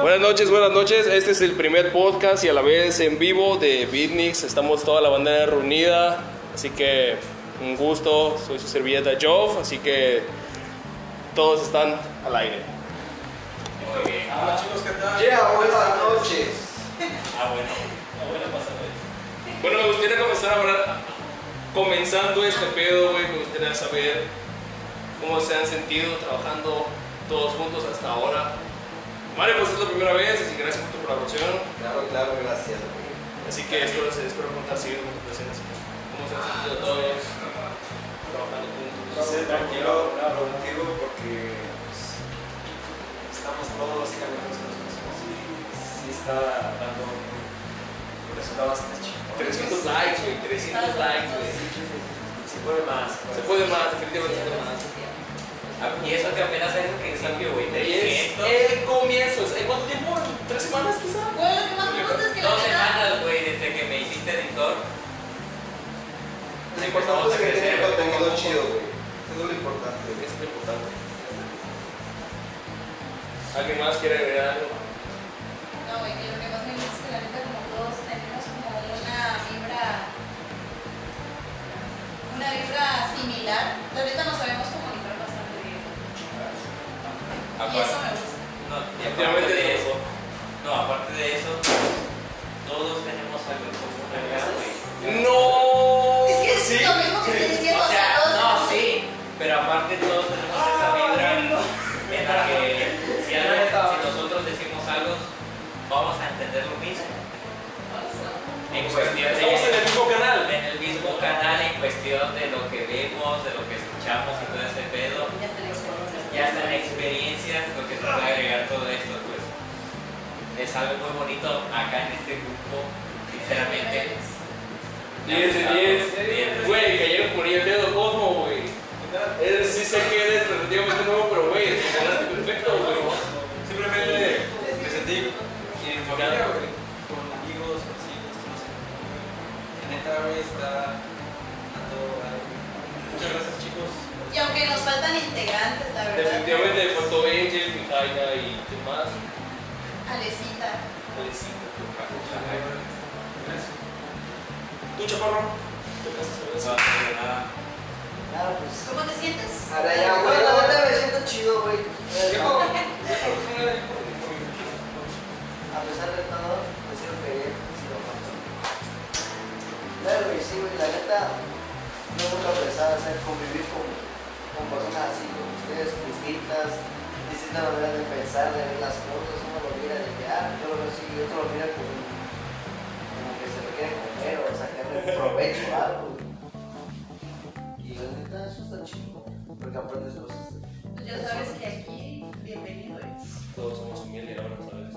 Buenas noches, buenas noches. Este es el primer podcast y a la vez en vivo de Beatniks. Estamos toda la banda reunida, así que un gusto. Soy su servilleta Jove, así que todos están al aire. Hola chicos, ¿qué tal? Yeah, buenas noches. Ah, bueno. Bueno, me gustaría comenzar a hablar, comenzando este pedo, güey, me gustaría saber cómo se han sentido trabajando todos juntos hasta ahora. Mario, pues es la primera vez, así que gracias por tu colaboración. Claro, claro, gracias. güey. Así que espero, espero contar seguir con tus presentes. ¿Cómo se han sentido todos trabajando juntos? Sí, tranquilo, productivo porque pues, estamos todos básicamente los mismos y sí está dando un resultado bastante chido. 300 likes, güey, 300 likes, güey. Se puede más. Se puede más, definitivamente se puede más. Ah, Y eso que apenas es un principio, güey. Y es 300. el comienzo. ¿En cuánto tiempo? ¿Tres semanas quizá? Güey, lo que más me gusta es que Dos semanas, güey, desde que me hiciste editor. Lo importante es que tiene contenido chido, güey. Eso es lo importante. Es lo importante. ¿Alguien más quiere agregar algo? No, güey, que lo que más me gusta es que la neta como todos tenemos como una vibra una vibra similar. La neta nos sabemos bien. Y eso me gusta. No, y aparte de eso. eso, no, aparte de eso, todos tenemos algo en común acá, güey. ¡No! Es que es Sí. lo mismo que estoy diciendo, O o sea, todos no, tenemos- sí, pero aparte todos tenemos esa vibra en la que si, si nosotros decimos algo, vamos a entender lo mismo. En cuestión de... Estamos en el mismo canal. en el mismo canal en cuestión de lo que vemos, de lo que escuchamos y todo ese Ya están experiencias, lo que se puede agregar todo esto, pues es algo muy bonito acá en este grupo, sinceramente. 10 de 10. Güey, cayeron por ahí el dedo Cosmo, güey. Él sí sé que eres relativamente nuevo, pero güey, te ganaste perfecto, güey. Simplemente me sentí en familia, güey. Con amigos, vecinos, todos en neta, güey, está la verdad. Definitivamente faltó Angel, Mijaila y ¿quién más? Alecita. Alecita. ¿Tú, Chaparro? ¿Te a nada. Claro, pues. ¿Cómo te sientes? Ahora ya, güey, la neta me siento chido, güey. A pesar de todo, me siento querer, sí lo aguanto. Claro, güey, sí, güey, la neta, no es nunca pensaba hacer convivir con, con personas así como ustedes, distintas, distintas maneras de pensar, de ver las cosas. Uno lo mira de que, ah, yo lo veo así, y otro lo mira como, como que se lo quiere comer o sacarle provecho a algo. Y la neta, eso está chido, porque aprendes cosas. Pues ya sabes que aquí, bienvenido eres. Todos somos humildes ahora, ¿sabes?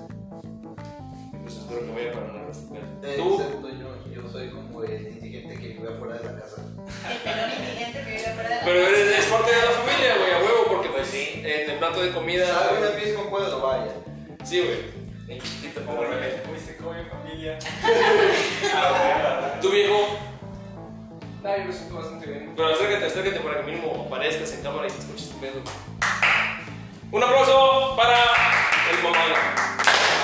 Espero que vaya para. Eh, ¿Tú? excepto yo, yo soy como el indigente que vive afuera de la casa. El pelón indigente que vive fuera de la Pero casa. eres, es parte de la familia, güey, a huevo, porque pues sí. en el plato de comida. Sabe una vez con puedo, vaya. Sí, güey. En chiquito, como el que se come en familia. ¿Tu viejo? No, yo me siento bastante bien. Pero acércate, acércate para que mínimo aparezcas en cámara y te escuches tu pedo. Un aplauso para el mamado.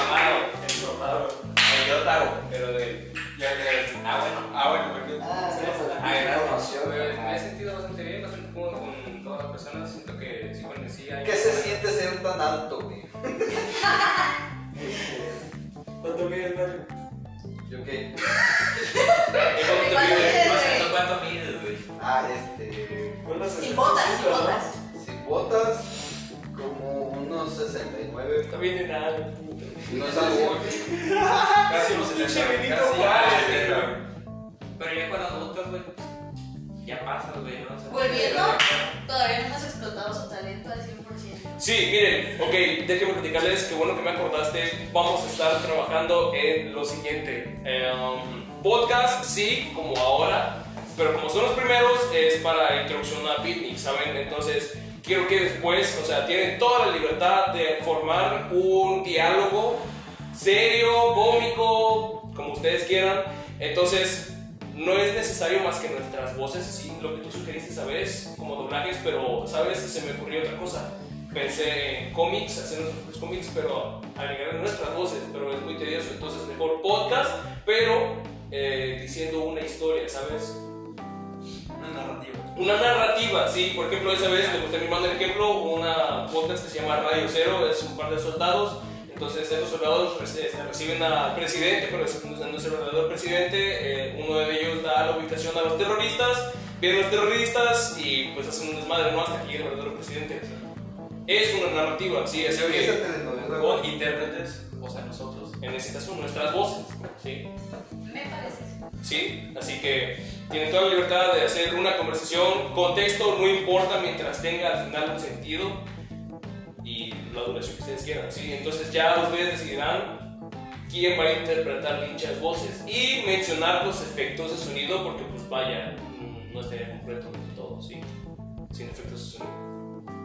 mamado. El yo tago. Pero de. Ya, ya. Ah, bueno. Ah, bueno, porque. Ah, sí, Ah. Pues, me he sentido bastante bien, bastante cómodo con todas las personas. Siento que sí, bueno, sí hay. ¿Qué se siente ser tan alto, güey? ¿Cuánto mides, Mario? ¿Yo qué? ¿Y cómo te ¿Cuánto mides? No sé ¿tú cuánto mides, güey. Ah, este. Sin botas, sin 65, ¿no? botas. Sin botas, como unos 69. Está bien puta. No es algo. Casi 70. Pinche Benito Juárez. Pero ya con adultos, güey, ya pasas, güey, ¿no? O sea, Volviendo, todavía no hemos explotado su talento al 100%. Sí, miren, ok, déjenme platicarles que bueno que me acordaste. Vamos a estar trabajando en lo siguiente: Em, podcast, sí, como ahora, pero como son los primeros, es para introducción a Picnic, ¿saben? Entonces, quiero que después, o sea, tienen toda la libertad de formar un diálogo serio, cómico, como ustedes quieran. Entonces, no es necesario más que nuestras voces, sí, lo que tú sugeriste, ¿sabes? Como doblajes, pero, ¿sabes? Se me ocurrió otra cosa. pensé en cómics, hacer nuestros cómics, pero agregar nuestras voces, pero es muy tedioso, entonces mejor podcast, pero eh, diciendo una historia, ¿sabes? Una narrativa. Una narrativa, sí, por ejemplo, esa vez le gusté mi mando el ejemplo, una podcast que se llama Radio Cero, es un par de soldados, entonces estos soldados este, reciben al presidente, pero es- no es el verdadero presidente, eh, uno de ellos da la ubicación a los terroristas, vienen los terroristas y pues hacen un desmadre, ¿no? Hasta que llegue el verdadero presidente. Es una narrativa, sí, así Esa que Con intérpretes, o sea, nosotros. en este caso nuestras voces, ¿sí? Me parece. ¿Sí? Así que tienen toda la libertad de hacer una conversación. Contexto no importa mientras tenga al final un sentido y la duración que ustedes quieran, ¿sí? Entonces ya ustedes decidirán quién va a interpretar dichas voces y mencionar los efectos de sonido porque pues vaya, no estaría completo todo, ¿sí? Sin efectos de sonido.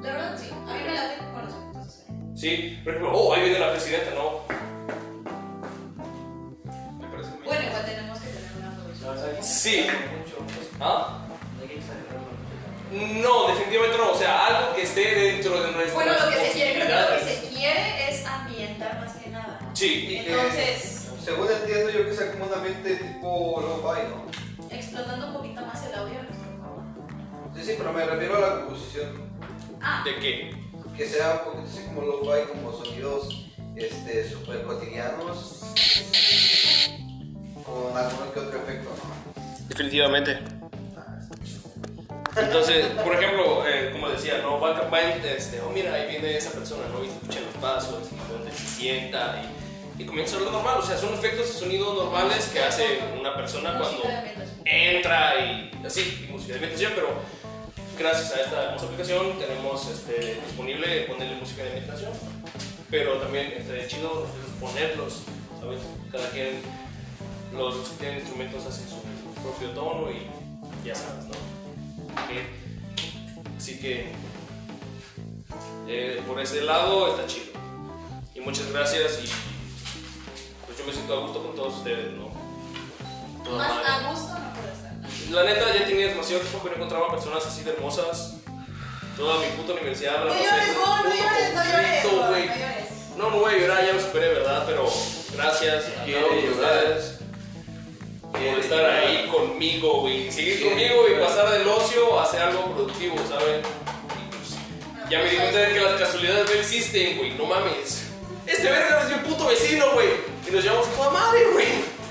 La verdad, sí. A mí me late con los efectos de sonido. ¿Sí? Por ejemplo, oh, ahí viene la presidenta, ¿no? Me parece muy Bueno, igual tenemos Sí. ¿Ah? No hay que exagerarlo mucho. No, definitivamente no. O sea, algo que esté dentro de nuestras Bueno, lo que se quiere, creo que lo que se quiere es ambientar más que nada. Sí, que, Entonces, según entiendo, yo que sea como un ambiente tipo lo-fi, ¿no? explotando un poquito más el audio programa. Sí, sí, pero me refiero a la composición. Ah, ¿de qué? Que sea un poquito así como lo-fi, como sonidos este, súper cotidianos. Con algún que otro efecto, ¿no? Definitivamente. Entonces, por ejemplo, eh, como decía, ¿no? Va, va en, este, oh, mira, ahí viene esa persona, ¿no? Y se escuchan los pasos, y donde se sienta, y, y comienza a hablar normal. O sea, son efectos de sonido normales que hace una persona cuando entra y así, y música de ambientación, pero gracias a esta hermosa aplicación tenemos este, disponible ponerle música de ambientación, pero también estaría chido ponerlos, ¿sabes? Cada quien, los que tienen instrumentos hacen su propio tono y ya sabes, ¿no? Así que eh, por ese lado está chido. Y muchas gracias y pues yo me siento a gusto con todos ustedes, ¿no? Toda Más a gusto no puedo estar. La neta, ya tenía demasiado tiempo que no encontraba personas así de hermosas. Toda mi puta universidad la No pasé no puto llores, no llores, no llores. No, no voy a llorar, ya lo superé, ¿verdad? Pero gracias a todos llorar. ustedes por estar ahí conmigo, güey. Seguir conmigo y pasar del ocio a hacer algo productivo, ¿saben? Pues, ya me di cuenta de que las casualidades no existen, güey. No mames. Este verga es mi puto vecino, güey. Y nos llevamos a toda madre, güey.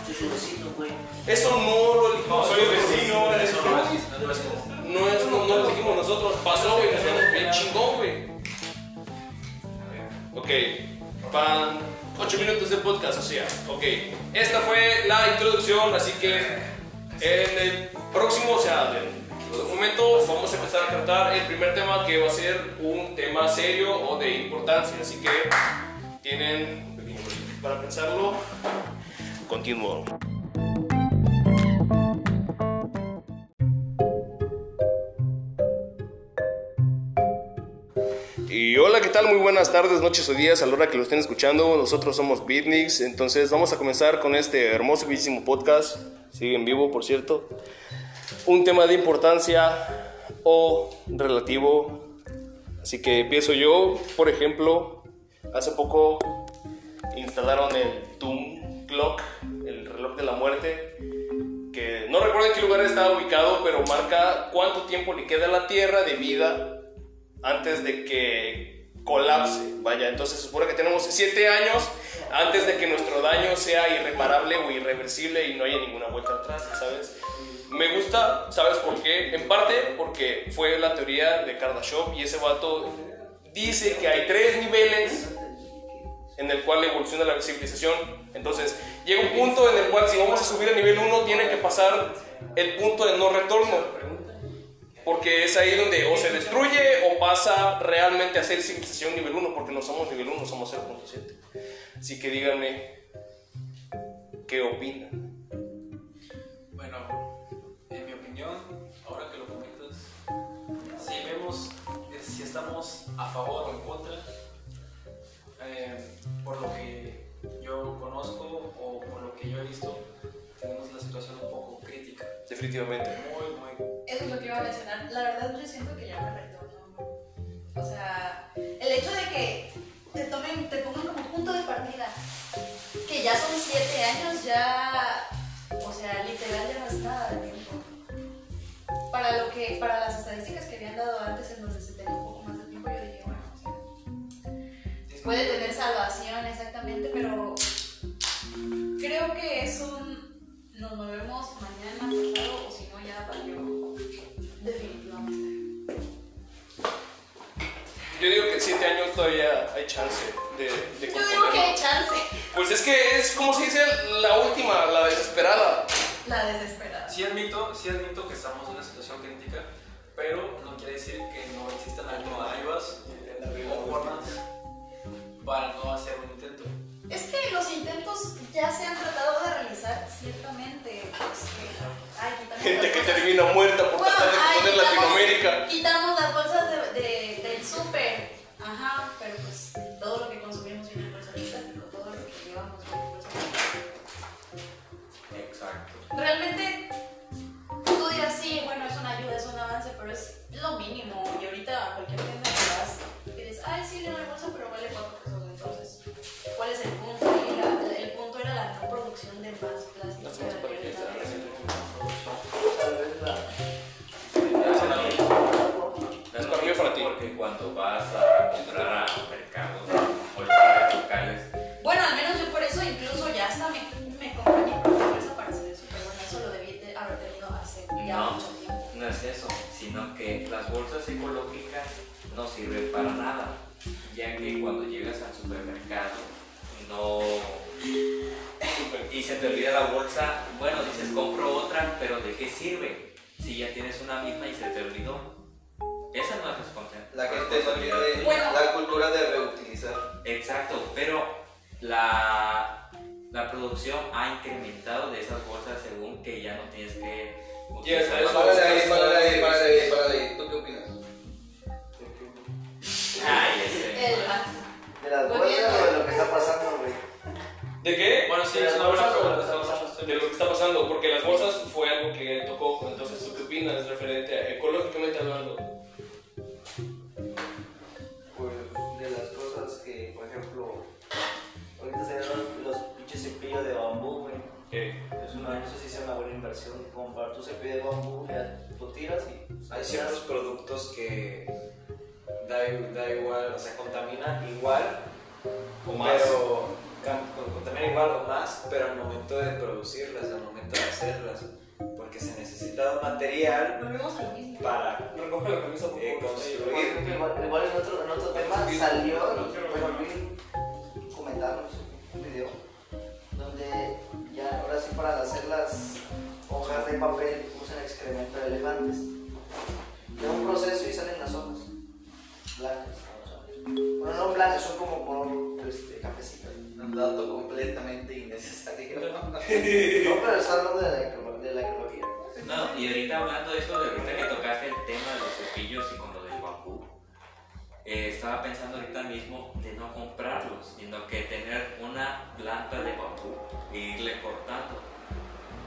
Soy su vecino, güey. Eso no lo elegimos. No, soy vecino, eso no es, no. No, es, no, no lo dijimos nosotros. Pasó, güey. Nos bien chingón, güey. Ok. Van 8 minutos de podcast, o sea. Ok. Esta fue la introducción, así que en el próximo, o sea, en momento, vamos a empezar a tratar el primer tema que va a ser un tema serio o de importancia. Así que tienen para pensarlo. Continúo. Hola, ¿qué tal? Muy buenas tardes, noches o días a la hora que lo estén escuchando. Nosotros somos Beatniks, entonces vamos a comenzar con este hermoso, bellísimo podcast. Sigue en vivo, por cierto. Un tema de importancia o relativo. Así que empiezo yo, por ejemplo, hace poco instalaron el Doom Clock, el reloj de la muerte, que no recuerdo en qué lugar estaba ubicado, pero marca cuánto tiempo le queda a la Tierra de vida antes de que colapse. Vaya, entonces se supone que tenemos 7 años antes de que nuestro daño sea irreparable o irreversible y no haya ninguna vuelta atrás, ¿sabes? Me gusta, ¿sabes por qué? En parte porque fue la teoría de Kardashev y ese vato dice que hay tres niveles en el cual evoluciona la civilización. Entonces, llega un punto en el cual si vamos a subir a nivel 1 tiene que pasar el punto de no retorno. Porque es ahí donde o se destruye o pasa realmente a ser civilización nivel 1, porque no somos nivel 1, somos 0.7. Así que díganme, ¿qué opinan? Bueno, en mi opinión, ahora que lo comentas, si vemos si estamos a favor o en contra, eh, por lo que yo conozco o por lo que yo he visto, tenemos la situación un poco crítica. Definitivamente. Muy, muy. Eso es lo que iba a mencionar. La verdad, yo siento que ya me retorno. O sea, el hecho de que te tomen, te pongan como punto de partida, que ya son siete años, ya, o sea, literal ya no es nada de tiempo. Para lo que, para las estadísticas que habían dado antes en donde se tenía un poco más de tiempo, yo dije, bueno, o sea, puede tener salvación exactamente, pero creo que es un nos movemos mañana, pasado, o si no ya valió definitivamente. Yo digo que en 7 años todavía hay chance de, de Yo digo que hay chance. Pues es que es como se dice la última, la desesperada. La desesperada. Sí admito, sí admito que estamos en una situación crítica, pero no quiere decir que no existan alternativas o formas para no hacer un intento. Es que los intentos ya se han tratado de realizar ciertamente. Pues, que, ay, Gente que bolsas. termina muerta por Bueno, tratar de ay, componer quitamos- Latinoamérica. Quitamos las bolsas de, de- del súper. Ajá, pero pues todo lo que consumimos viene en bolsa de todo lo que llevamos viene en bolsa de plástico. Exacto. Realmente, tú dirás, sí, bueno, es una ayuda, es un avance, pero es lo mínimo. Y ahorita a cualquier tienda que vas, y dices, ay, sí, le doy bolsa, pero vale 4 pesos. Entonces, ¿cuál es el punto? Y la- el punto era la no producción de más plástico. La. Es para mí o para ti. Porque cuando vas a comprar a mercados o lugares locales, Bueno, al menos yo por eso incluso ya hasta me, me compré mi propia bolsa para hacer eso, pero bueno, eso lo debí de haber tenido hace ya No. mucho tiempo. no es eso, sino que las bolsas ecológicas no sirven para nada, ya que cuando llegas al supermercado no y se te olvida la bolsa, bueno, dices compro otra, pero ¿de qué sirve? Si ya tienes una misma y se te olvidó. Esa no es responsa- La gente no responsabilidad. tiene Bueno. la cultura de reutilizar. Exacto, pero la, la producción ha incrementado de esas bolsas según que ya no tienes que está, eso- Párale ahí, párale ahí, párale ahí, párale ahí. ¿Tú qué opinas? Ay, De las bien. o de lo que está pasando, güey. ¿De qué? Bueno, sí, ¿De es una buena bolsas o de lo que pregunta. está pasando? De lo que está pasando, porque las bolsas fue algo que él tocó, entonces ¿tú qué opinas referente a ecológicamente hablando? Pues de las cosas que, por ejemplo, ahorita se ven los pinches cepillos de bambú, güey. ¿Qué? Es una, no sé si sea una buena inversión comprar tu cepillo de bambú, ya lo tiras y Hay ciertos productos que da, da igual, o sea, contaminan igual, ¿O más? pero cam- con- contaminan igual o más, pero al momento de producirlas, al momento de hacerlas, porque se necesita un material para Recoge la camisa, por eh, construir. Igual, igual en, otro, en otro tema salió y bueno, vi un comentario, no sé, un video, donde ya ahora sí para hacer las hojas de papel usan excremento de elefantes. Da un proceso y salen las hojas blancas. Bueno, no blancas, son como color este, cafecito. Un dato completamente innecesario. No, pero está hablando de la, de la ecología. No, y ahorita hablando de eso, de ahorita que tocaste el tema de los cepillos y con lo del bambú, eh, estaba pensando ahorita mismo de no comprarlos, sino que tener una planta de bambú e irle cortando.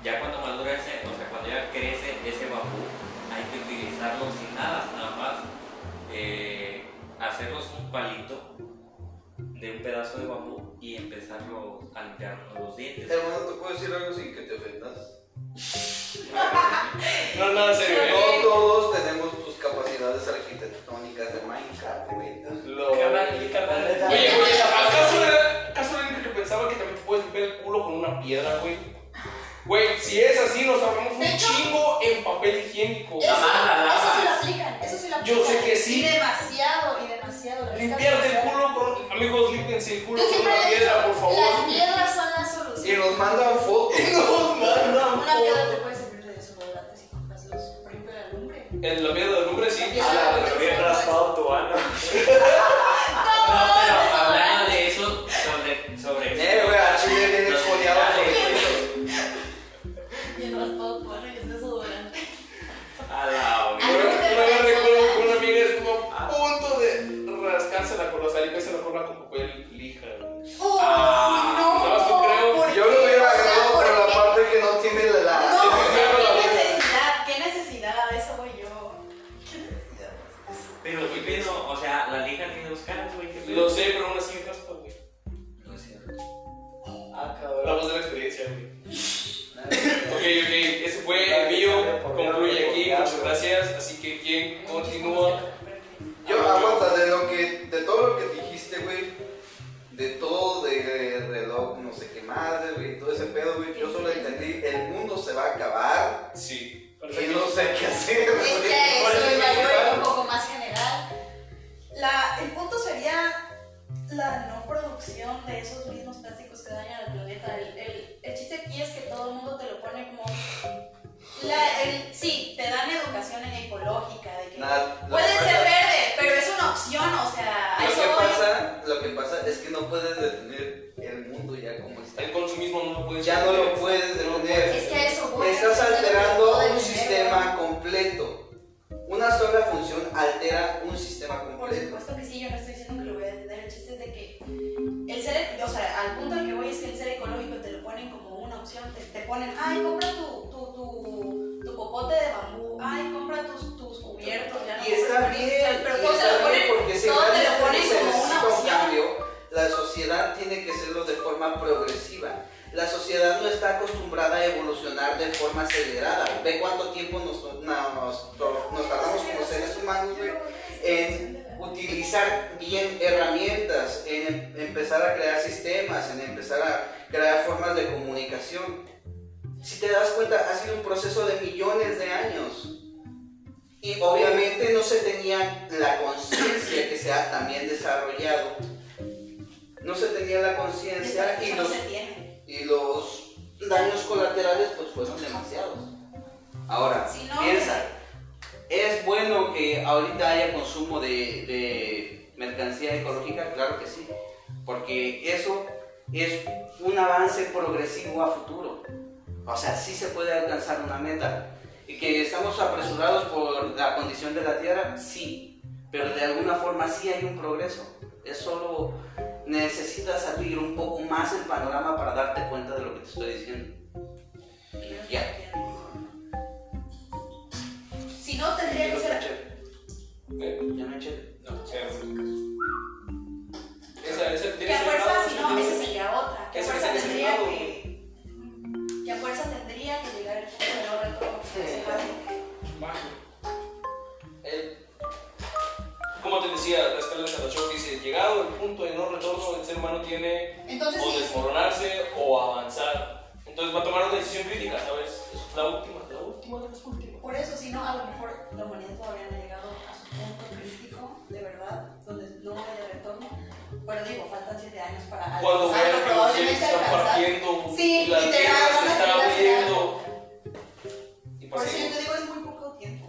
Ya cuando madura ese, o sea, cuando ya crece ese bambú, hay que utilizarlo sin nada, nada más eh, hacerlos un palito de un pedazo de bambú y empezarlo a limpiar los dientes. Hermano, ¿te puedo decir algo sin que te ofendas? No, nada serio, ¿eh? No todos tenemos tus capacidades arquitectónicas de Minecraft, güey. Lo... Carnal, carnal. Oye, güey, ¿acaso era, ¿acaso era el único que pensaba que también te puedes limpiar el culo con una piedra, güey? Güey, si es así, nos ahorramos un De hecho- chingo en papel higiénico. Eso, la eso sí lo aplican, eso sí lo Yo aplican. sé que sí. Y demasiado, y demasiado. la Limpiarte el culo con. Amigos, límpiense el culo Yo con una piedra, por favor. las piedras son la Y solución. nos mandan fotos. Nos mandan Una piedra te puede servir de desodorante si compras los, por ejemplo, la lumbre. En la piedra del hombre, sí. La piedra Ah, de pero bien raspado tu ano. No, pero hablando de eso, sobre, sobre Eh, güey, a Chile proceso de millones de años. Y obviamente no se tenía la conciencia que se ha también desarrollado. No se tenía la conciencia y los, y los daños colaterales pues fueron demasiados. Ahora, Si no, piensa, ¿es bueno que ahorita haya consumo de, de mercancía ecológica? Claro que sí, porque eso es un avance progresivo a futuro. O sea, sí se puede alcanzar una meta. ¿Y que estamos apresurados por la condición de la Tierra? Sí, pero de alguna forma sí hay un progreso. Es solo necesitas abrir un poco más el panorama para darte cuenta de lo que te estoy diciendo. Ya. Si no, tendría que ser. ¿Ya no chile? No, esa, esa Que tiene a ese fuerza, si no, esa sería otra. Que a Ese fuerza tendría que. Que a fuerza tendría que llegar el punto de no retorno. El- Como te decía, la escala de Sarachov dice, llegado el punto de no retorno, el ser humano tiene Entonces, o sí, desmoronarse o avanzar. Entonces va a tomar una decisión crítica, ¿sabes? Es la última, la última de las últimas. por eso, si no, a lo mejor la humanidad todavía no donde no haya retorno. Pero digo, faltan 7 años para Cuando vean que los cielos probablemente están alcanzar. partiendo, Sí, la tierra se está abriendo. Por pues eso yo te digo, es muy poco tiempo.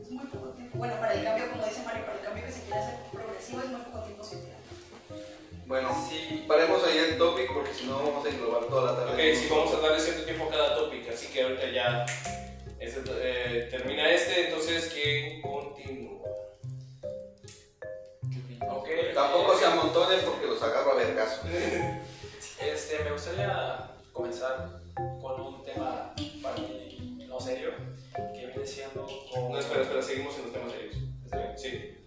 Es muy poco tiempo. Bueno, para el cambio, como dice Mario, para el cambio que se quiere hacer progresivo, es muy poco tiempo, 7 años. Bueno, Sí, paremos ahí el topic porque si no vamos a englobar toda la tarde. Ok, sí, vamos a darle cierto tiempo a cada topic, así que ahorita ya este, eh, termina este, entonces ¿quién continúa? Ok. Tampoco eh, se amontonen porque los agarro a ver caso. Este, me gustaría comenzar con un tema para mí no serio, que viene siendo como... No, espera, espera, seguimos en los temas serios. ¿Está bien? Sí.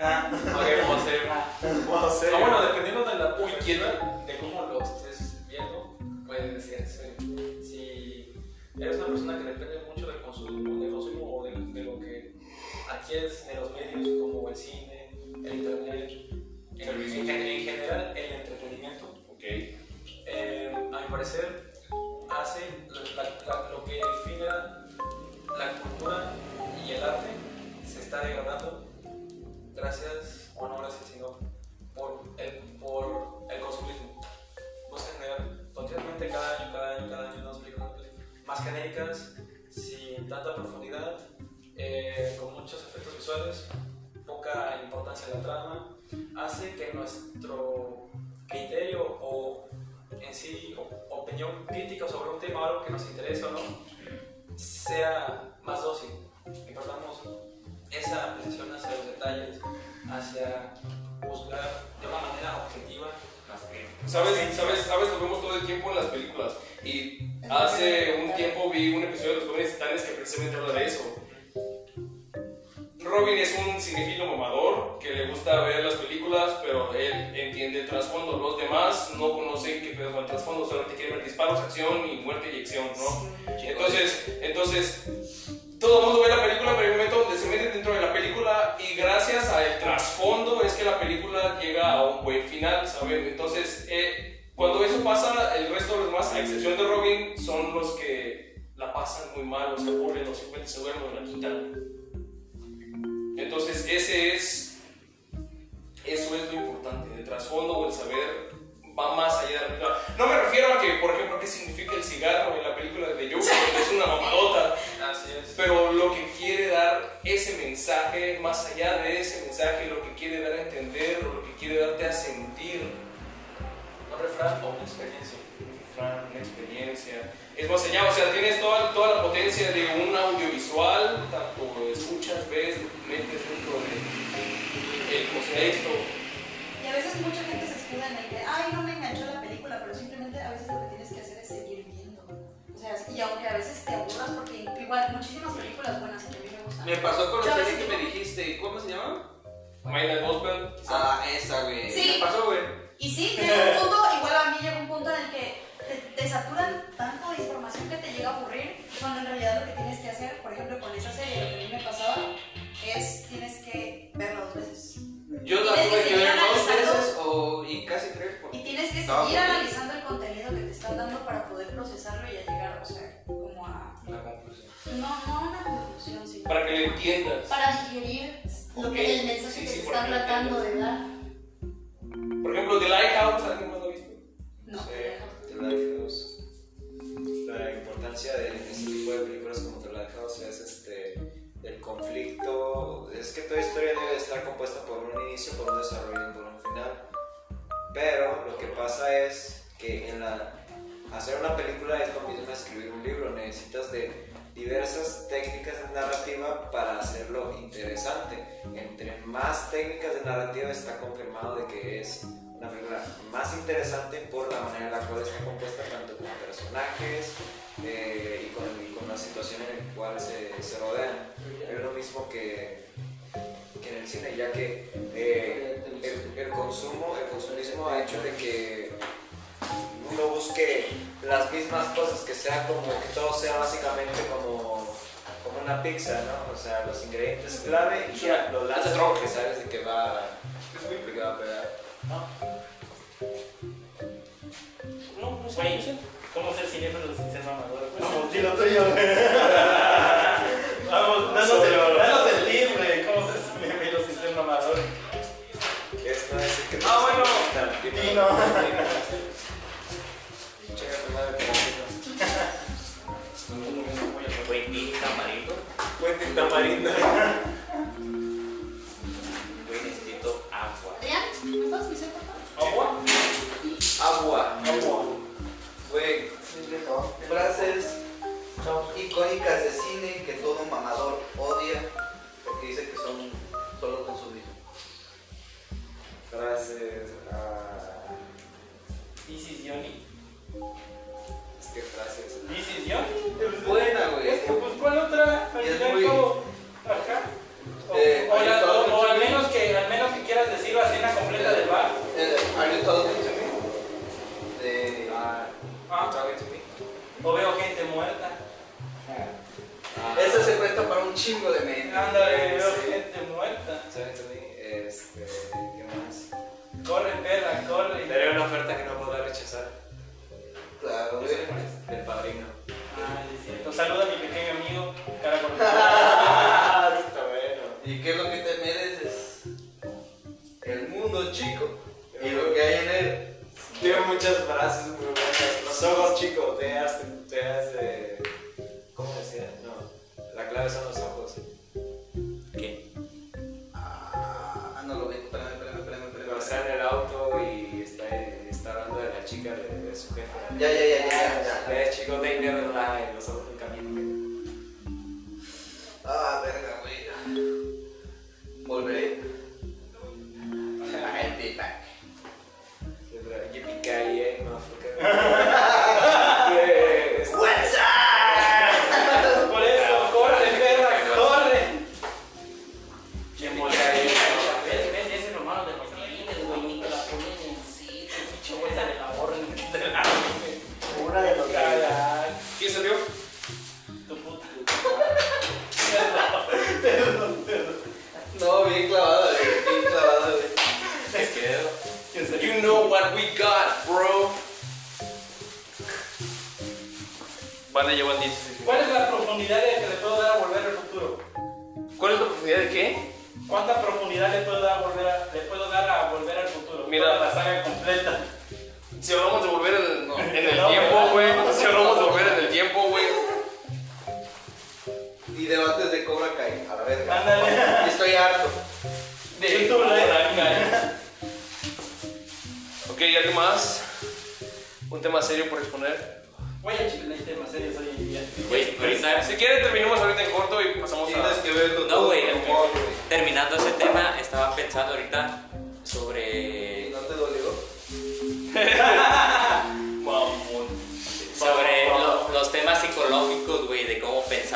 Ah, Ok, vamos a hacer... vamos a hacer. Ah, bueno, dependiendo de la Uy, de cómo lo estés viendo, puede ser serio. Si eres una persona que depende mucho del consumo, del consumo o de, de lo que adquieres en los medios como el cine, el internet, pasan muy mal, o se aburren, o simplemente se duermen o la quitan. Entonces, ese es, eso es lo importante, el trasfondo o el saber va más allá de la película. No me refiero a que, por ejemplo, qué significa el cigarro en la película de Joker, que es una mamadota. Así es. Pero lo que quiere dar ese mensaje, más allá de ese mensaje, lo que quiere dar a entender, lo que quiere darte a sentir, Un refrán o una experiencia. Fran, una experiencia. Es más allá, o sea, tienes toda, toda la potencia de un audiovisual, tanto escuchas, ves, metes dentro del contexto. Y a veces mucha gente se escuda en el que, ay, no me enganchó la película, pero simplemente a veces lo que tienes que hacer es seguir viendo. O sea, y aunque a veces te aburras, porque igual muchísimas películas buenas que a mí me gustan. Me pasó con la serie que me dijiste, ¿cómo se llama? Maina Gospel. Ah, esa, güey. Sí. Me pasó, güey. Y sí, llega un punto, igual a mí llega un punto en el que te, te saturan tanto de información que te llega a aburrir, cuando en realidad lo que tienes que hacer, por ejemplo, con esa serie, lo que a mí me pasaba, es tienes que verla dos veces. Yo la tuve que ver dos veces o, y casi tres. por- Y tienes que No, seguir porque- analizando el contenido que te están dando para poder procesarlo y a llegar, o sea, como a... Una conclusión. No, no una conclusión, sino Para que lo entiendas. para digerir lo Ok, que el mensaje sí, que sí, te están lo tratando de entiendas. dar. Por ejemplo, The Lighthouse, ¿alguien más lo ha visto? No. Sí, The Lighthouse. La importancia de este tipo de películas como The Lighthouse es este, el conflicto. Es que toda historia debe estar compuesta por un inicio, por un desarrollo y por un final. Pero lo que pasa es que en la, hacer una película es lo mismo que escribir un libro. Necesitas de diversas técnicas de narrativa para hacerlo interesante. Entre más técnicas de narrativa está confirmado de que es una película más interesante por la manera en la cual está compuesta tanto con personajes eh, y, con, y con la situación en la cual se, rodean. Es lo mismo que, que en el cine, ya que eh, el consumo, el consumismo ha hecho de que uno busque las mismas cosas, que sea como que todo sea básicamente como, como una pizza, ¿no? O sea, los ingredientes clave y ya lo lanzas que sabes de que va, de que va a pegar. No, no sé. ¿cómo ser cinéfilo sin ser mamador? Pues Vamos, dilo tuyo. Vamos, danos el, danos el. ¿Cómo ser cinéfilo sin ser mamador? Esto es el que Ah, bueno. Dino. Tamarindo. Güey, necesito agua. Adrián, ¿me por favor? Agua. Agua. Agua. Güey, frases icónicas de cine que todo mamador odia porque dice que son solo consumismo. Frases. ah, This is Johnny. Es que frases. This is Johnny. Buena, güey. Es que, pues, ¿cuál otra? Al es final, muy-. Ajá. O, Eh, o la- o- o al me? menos que al menos que quieras decir la cena completa del bar.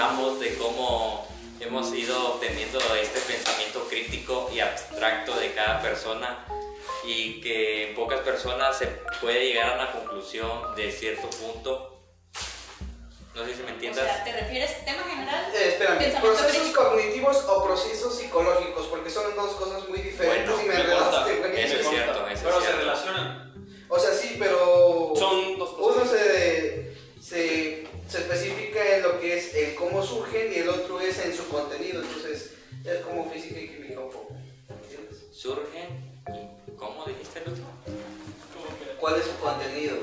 De cómo pensamos, de cómo hemos ido obteniendo este pensamiento crítico y abstracto de cada persona y que en pocas personas se puede llegar a una conclusión de cierto punto. No sé si me O entiendas. sea, ¿te refieres tema general? Eh, espérame, ¿procesos crítico. cognitivos o procesos psicológicos? Porque son dos cosas muy diferentes Bueno, y me me güey. Eso es cierto, eso Pero es se cierto. relacionan. O sea, sí, pero Son dos uno cosas. se, se, se especifica en lo que es el cómo surgen y el otro es en su contenido. Entonces, es como física y química un poco. ¿Entiendes? Surgen. ¿Cómo dijiste el último? ¿Cuál es su contenido?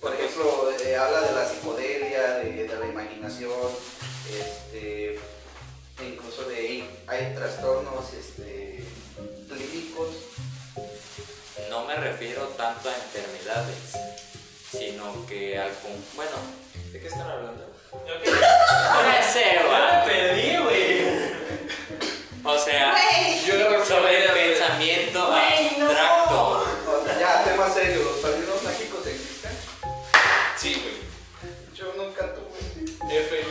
Por ejemplo, eh, habla de la psicodelia, de, de la imaginación, este, e incluso de hay trastornos este, clínicos. No me refiero tanto a enfermedades, sino que al... con- Bueno, ¿De qué están hablando? Yo que- no sé, Ya va. me perdí, güey. O sea, Güey, Yo no sobre el pensamiento no. abstracto. O sea, ya, tema serio, ¿los padrinos mágicos existen? Sí, güey. Yo nunca tuve. F.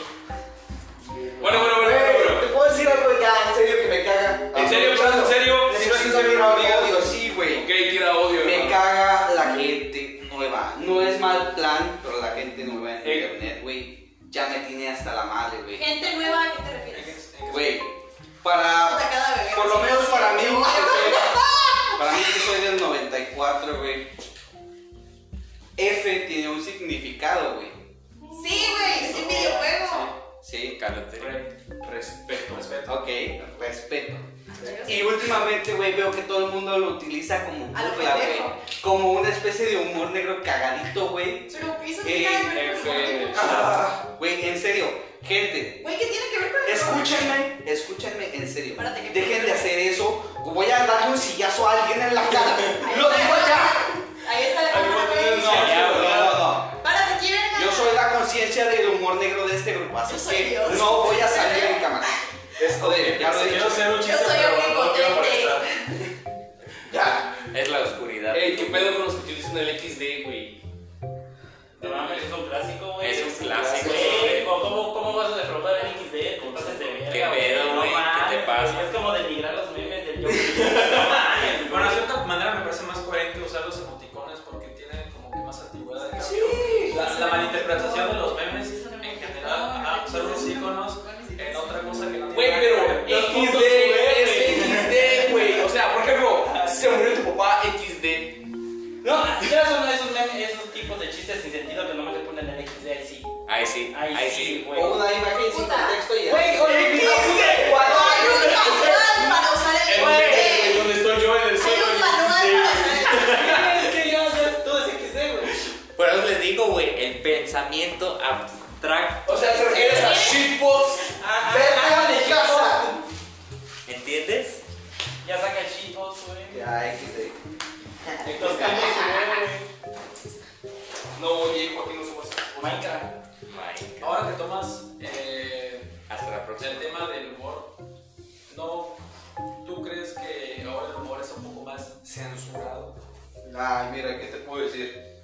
Bueno, bueno, bueno, bueno, Güey, bueno. ¿Te puedo decir algo ya en serio que me caga? ¿En serio, bro? ¿En serio? Si no es en serio, odio, sí, güey. Ok, tira odio, Me caga la gente nueva. No es mal plan, pero la gente nueva en Ey. internet, güey, ya me tiene hasta la madre, güey. gente nueva, ¿a qué te refieres? Güey, para. Por lo menos para mí, para mí que soy del 94, güey. F tiene un significado, güey. Sí, güey, es un videojuego. Sí, Cállate. Respeto. Respeto. ok, respeto. Y últimamente, güey, veo que todo el mundo lo utiliza como burla, güey. Como una especie de humor negro cagadito, güey. Pero eso Eh, tiene que. Ah, Güey, en serio, gente, Güey, ¿qué tiene que ver con el escúchenme, escúchenme en serio. Dejen de hacer eso. Voy a darle un sillazo a alguien en la cara. Lo digo ya. Ahí está la güey. No, no, no, no. Párate verga. Yo soy la conciencia del humor negro de este grupo, así Yo soy que Dios. no voy a salir en cámara. Es joder, ya lo he Quiero dicho. hacer un chiste, Yo soy pero no quiero omnipotente. molestar. Ya. Es la oscuridad. Ey, ¿qué pedo con los que utilizan el XD, güey? No mames, es un clásico, güey. Es un clásico. Güey, ¿cómo- ¿cómo, ¿Cómo vas a defraudar el XD? ¿Cómo de verga? ¿Qué pedo, No güey? ¿Qué te pasa? Es como denigrar los memes del yo. No mames, Bueno, de cierta manera me parece más coherente usar los emoticones porque tienen como que más antigüedad. Sí. La, la malinterpretación de los ahí sí. Ahí sí, Ahí, sí, sí. güey. O una imagen sin contexto y Güey, con el Hay un manual para usar el El güey, donde estoy yo en el Hay suelo. un manual para usar el que ya, o sea, todo es XD, güey. Por eso les digo, güey, el pensamiento abstracto. O sea, te refieres a shitpost. Vete a mi de casa. ¿Entiendes? Ya saca chicos, güey. Ya, XD. Los cambios, güey. No, oye, Joaquín, no somos. Minecraft. Mike. Ahora que tomas eh, Hasta la próxima. el tema del humor, ¿no, ¿tú crees que ahora el humor es un poco más censurado? Ay, mira, ¿qué te puedo decir?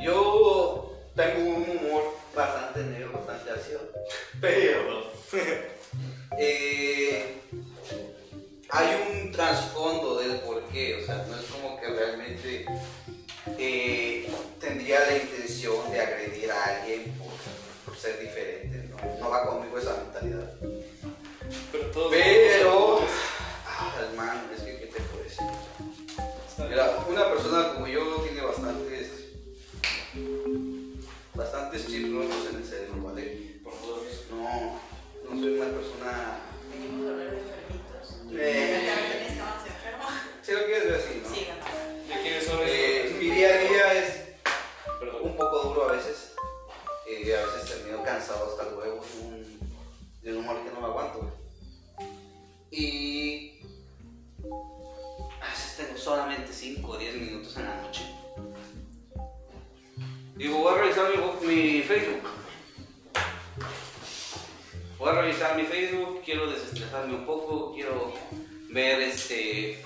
Yo tengo un humor bastante negro, bastante ácido, pero eh, hay un trasfondo del porqué, o sea, no es como que realmente eh, tendría la intención de agredir a alguien por, por ser diferente. No, no, va conmigo esa mentalidad. Pero, Pero ah, hermano, es que, ¿qué te puedo decir? Mira, una persona como yo tiene bastantes bastantes chips en el cerebro, ¿vale? Por favor. No, no soy una persona. Venimos a hablar de enfermitos. Eh. Sí, lo quieres ver así, ¿no? Sí, no. ¿Ya quieres solo día a día es un poco duro a veces. Eh, a veces termino cansado hasta luego de un, de un humor que no me aguanto. Y a veces tengo solamente 5 o 10 minutos en la noche. Digo, voy a revisar mi, mi Facebook. Voy a revisar mi Facebook, quiero desestresarme un poco, quiero ver este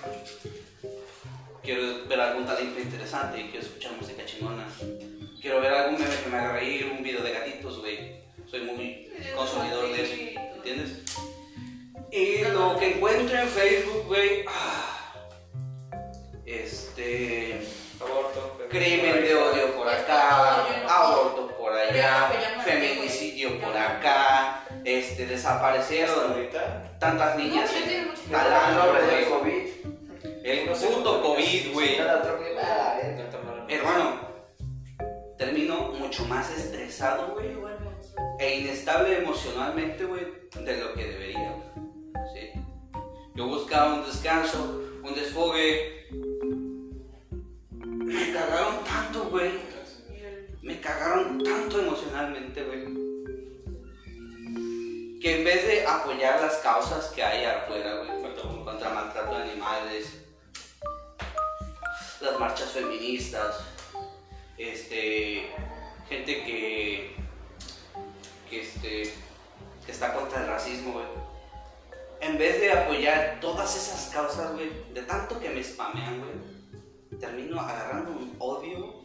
Quiero ver algún talento interesante, quiero escuchar música chingona. Quiero ver algún meme que me haga reír, un video de gatitos, güey. Soy muy consumidor de eso, ¿entiendes? Y lo que encuentro en Facebook, güey. ah, Este. Aborto. Crimen de odio por acá, aborto por allá, feminicidio por acá, este, desaparecieron tantas niñas talando, güey. COVID. El puto COVID, güey. Nada, otro que nada, a ver. Hermano, termino mucho más estresado, güey, e inestable emocionalmente, güey, de lo que debería, güey. ¿sí? Yo buscaba un descanso, un desfogue. Me cagaron tanto, güey. Me cagaron tanto emocionalmente, güey. Que en vez de apoyar las causas que hay afuera, güey, contra maltrato de animales, las marchas feministas, este, gente que, que, este, está contra el racismo, güey. En vez de apoyar todas esas causas, güey, de tanto que me spamean, güey, termino agarrando un odio.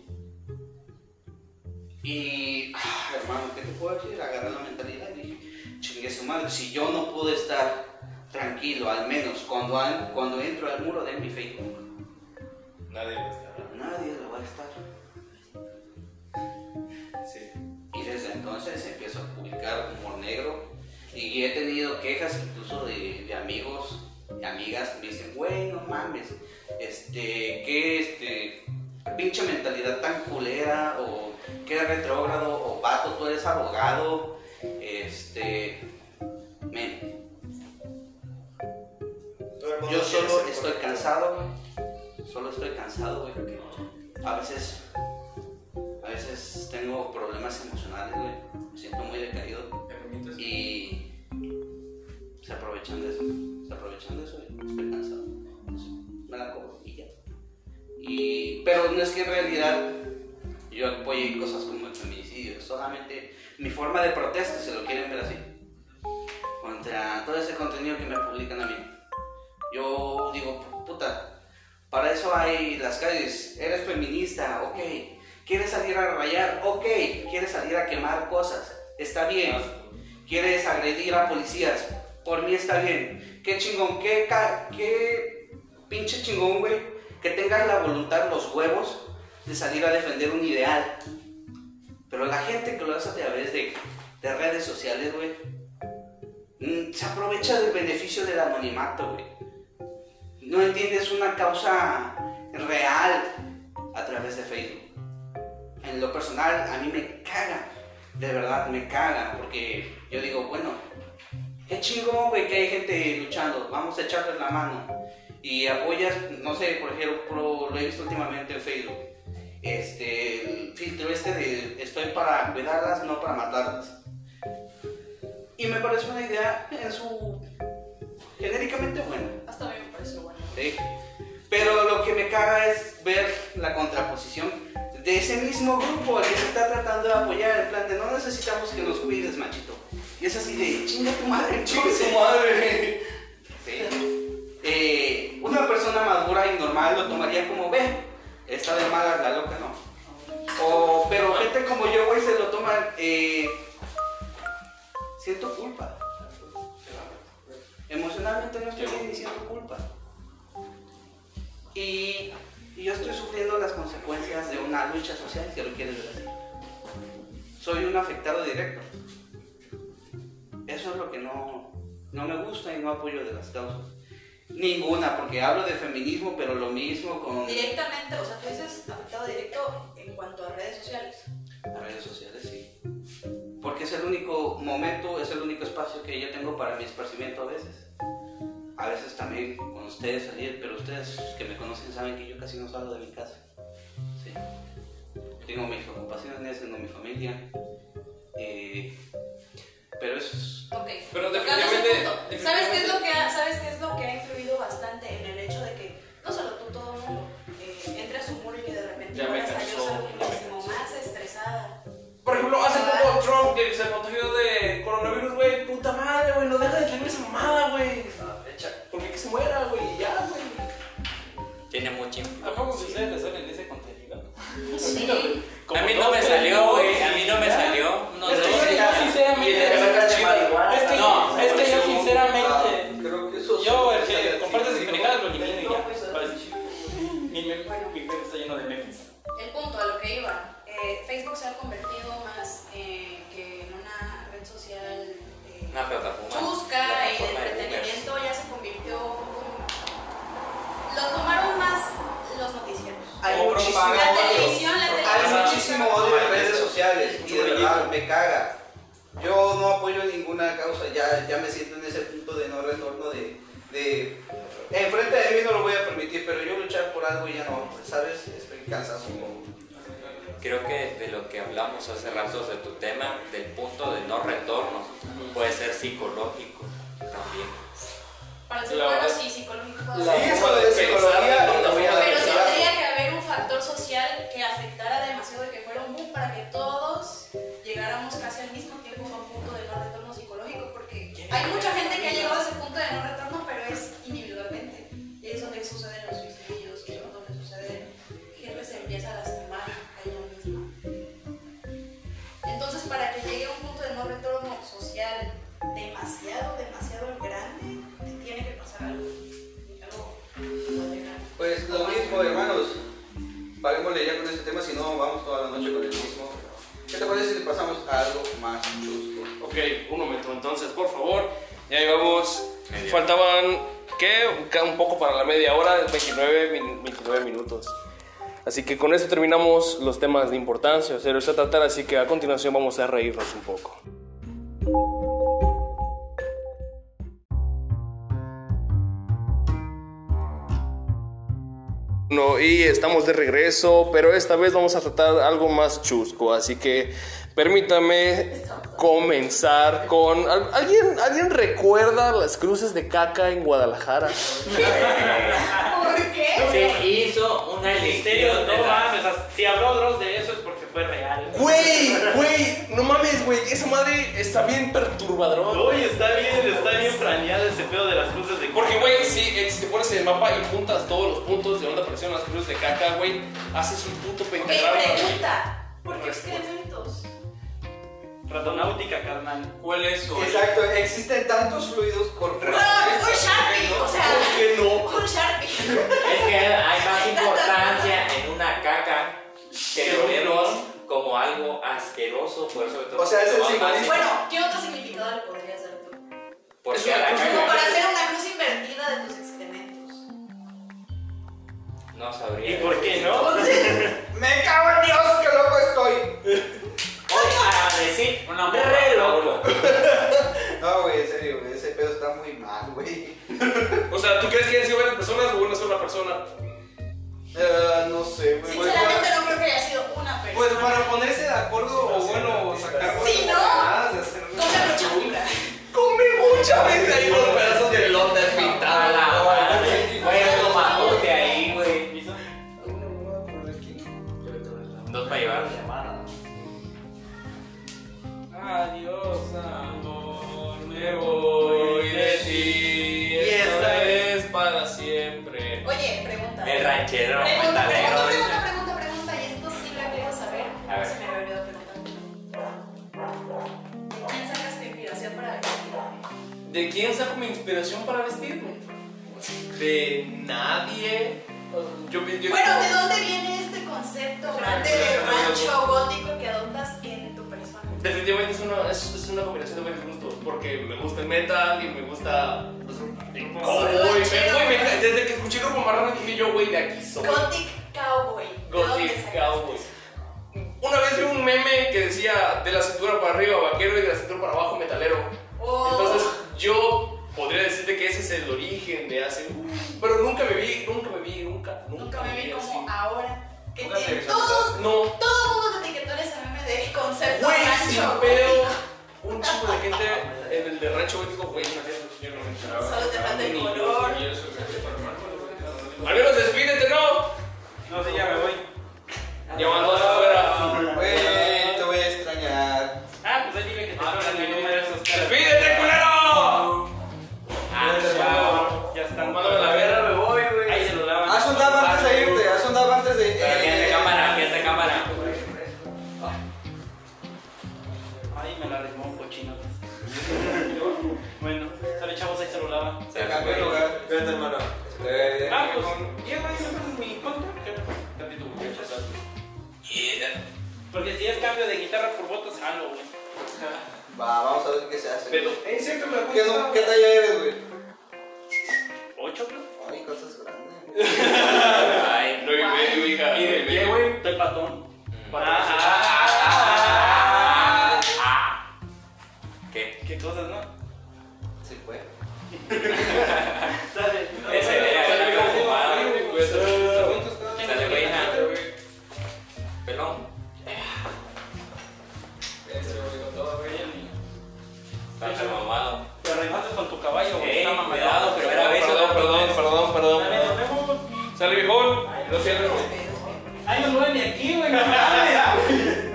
Y, ah, hermano, ¿qué te puedo decir? Agarré la mentalidad y chingue su madre, si yo no puedo estar tranquilo, al menos cuando, cuando entro al muro de mi Facebook, Nadie lo está. nadie lo va a estar. Sí. Y desde entonces empiezo a publicar humor negro. Y he tenido quejas incluso de, de amigos y amigas que me dicen, güey, no mames, este, qué este, pinche mentalidad tan culera, o qué retrógrado, o vato, tú eres abogado, este, men, yo solo estoy cansado. Solo estoy cansado, güey, porque a veces, a veces tengo problemas emocionales, güey. Me siento muy decaído y se aprovechan de eso. Se aprovechan de eso y estoy cansado. Me la cobro y ya. Y, pero no es que en realidad yo apoye cosas como el feminicidio, solamente mi forma de protesta, si lo quieren ver así. Contra todo ese contenido que me publican a mí. Yo digo, puta, para eso hay las calles. Eres feminista, ok. ¿Quieres salir a rayar? Ok. ¿Quieres salir a quemar cosas? Está bien. ¿Quieres agredir a policías? Por mí está bien. Qué chingón, qué, qué pinche chingón, güey. Que tengas la voluntad, los huevos de salir a defender un ideal. Pero la gente que lo hace a través de, de redes sociales, güey, mm, se aprovecha del beneficio del anonimato, güey. No entiendes una causa real a través de Facebook. En lo personal, a mí me caga, de verdad me caga, porque yo digo, bueno, qué chingón, güey, que hay gente luchando, vamos a echarles la mano. Y apoyas, no sé, por ejemplo, lo he visto últimamente en Facebook, este, el filtro este de estoy para cuidarlas, no para matarlas. Y me parece una idea en su genéricamente buena. Hasta a me pareció bueno. ¿Sí? Pero lo que me caga es ver la contraposición de ese mismo grupo que se está tratando de apoyar, en plan de no necesitamos que nos cuides, machito. Y es así de chinga tu madre, ¡Chingue entonces". su madre! Sí. Eh, una persona madura y normal lo tomaría como, ve, está de mala la loca, no. O, pero gente como yo, güey, se lo toman, eh, siento culpa. Emocionalmente no estoy diciendo culpa. Y, y yo estoy sufriendo las consecuencias de una lucha social, si lo quieres ver así. Soy un afectado directo. Eso es lo que no, no me gusta y no apoyo de las causas. Ninguna, porque hablo de feminismo, pero lo mismo con Directamente, o sea, tú dices afectado directo en cuanto a redes sociales. las redes sociales, sí. Porque es el único momento, es el único espacio que yo tengo para mi esparcimiento a veces. A veces también con ustedes salir, pero ustedes que me conocen saben que yo casi no salgo de mi casa. Sí. Tengo mis ocupaciones, tengo mi familia. eh, pero eso es Ok. Pero definitivamente- ¿Sabes qué, es lo temas de importancia, o sea, a tratar, así que a continuación vamos a reírnos un poco. No, y estamos de regreso, pero esta vez vamos a tratar algo más chusco, así que permítame comenzar con... ¿al- ¿Alguien, ¿Alguien recuerda las cruces de caca en Guadalajara? ¿Por qué? Se hizo una elección no mames, o sea, si habló de Güey, güey, no mames, güey, esa madre está bien perturbadora. Oye, está bien, está bien planeado ese pedo de las cruces de Porque, güey, si, eh, si te pones en el mapa y juntas todos los puntos de donde aparecieron las cruces de caca, güey, haces un puto pentagrama, güey. pregunta. ¿Por qué excrementos? Ratonáutica, carnal. ¿Cuál es su Exacto, existen tantos fluidos corporales. No, un Sharpie, o sea, ¿Por qué no? un Sharpie. Es que hay más importancia en una caca que lo vemos como algo asqueroso, por eso O sea, es el simbolismo. Bueno, ¿qué otro significado le podrías dar tú? Porque a la Como para hacer una cruz invertida de tus excrementos. no sabría. ¿Y por qué no? ¡Me cago en Dios, qué loco estoy! Oye, a decir, Una re morra, loco. No, güey, en serio, güey, ese pedo está muy mal, güey. O sea, ¿tú crees que hayan sido varias personas o una sola persona? Eh, no sé, güey. Pues Sinceramente para, no creo que haya sido una pues persona. para ponerse de acuerdo o bueno, sacar Sí, buenas ¿no? coordenadas de hacer. Come mucha fibra. Come mucha vez ahí unos pedazos de lote A pintada. la madre. Güey, un tomajote ahí, güey. Dos para llevar. Adiós, amor, me voy de ti. Y esta es para siempre. Oye, pregunta. El ranchero, Pregunta, metalero. pregunta, pregunta, pregunta, pregunta, y esto sí la quiero saber. A ver. Se me había olvidado preguntar. ¿De quién sacas tu inspiración para vestirte? ¿De quién saco mi inspiración para vestirme? De nadie. Yo, yo, Bueno, ¿de dónde viene este concepto grande de rancho gótico que adoptas en tu persona? Definitivamente es una, es, es una combinación de varios gustos, porque me gusta el metal y me gusta... Pues, me- güey, me- desde que escuché Grupo Marrano dije yo, güey, de aquí soy. Gothic Cowboy. ¿De Gothic sacaste Cowboy. Una vez vi un meme que decía de la cintura para arriba vaquero y de la cintura para abajo metalero. Oh. Entonces yo podría decirte que ese es el origen de hace... Pero nunca me vi, nunca me vi, nunca, nunca, Nunca me vi como ahora. Que te visualizaste. todos, No, todo el mundo te etiquetó en ese meme de concepto Güey, gótico. Un chico de gente en el de Rancho Gótico, güey, una vez yo no me enteraba. Solo te falta el color. Al menos despídete, ¿no? No sé, ya me voy. Llevando hasta afuera. Porque si es cambio de guitarra por botas, jalo, güey. Va, vamos a ver qué se hace. Pero, Eh, la ¿Qué, cuenta. ¿Qué talla eres, güey? ¿Ocho, creo? Ay, cosas grandes. Ay, no y medio, hija. Y de pie, güey. Estoy patón. Ah, ¿Qué? ¿Qué cosas, no? Sí, fue. mueve ni aquí, güey. No mames.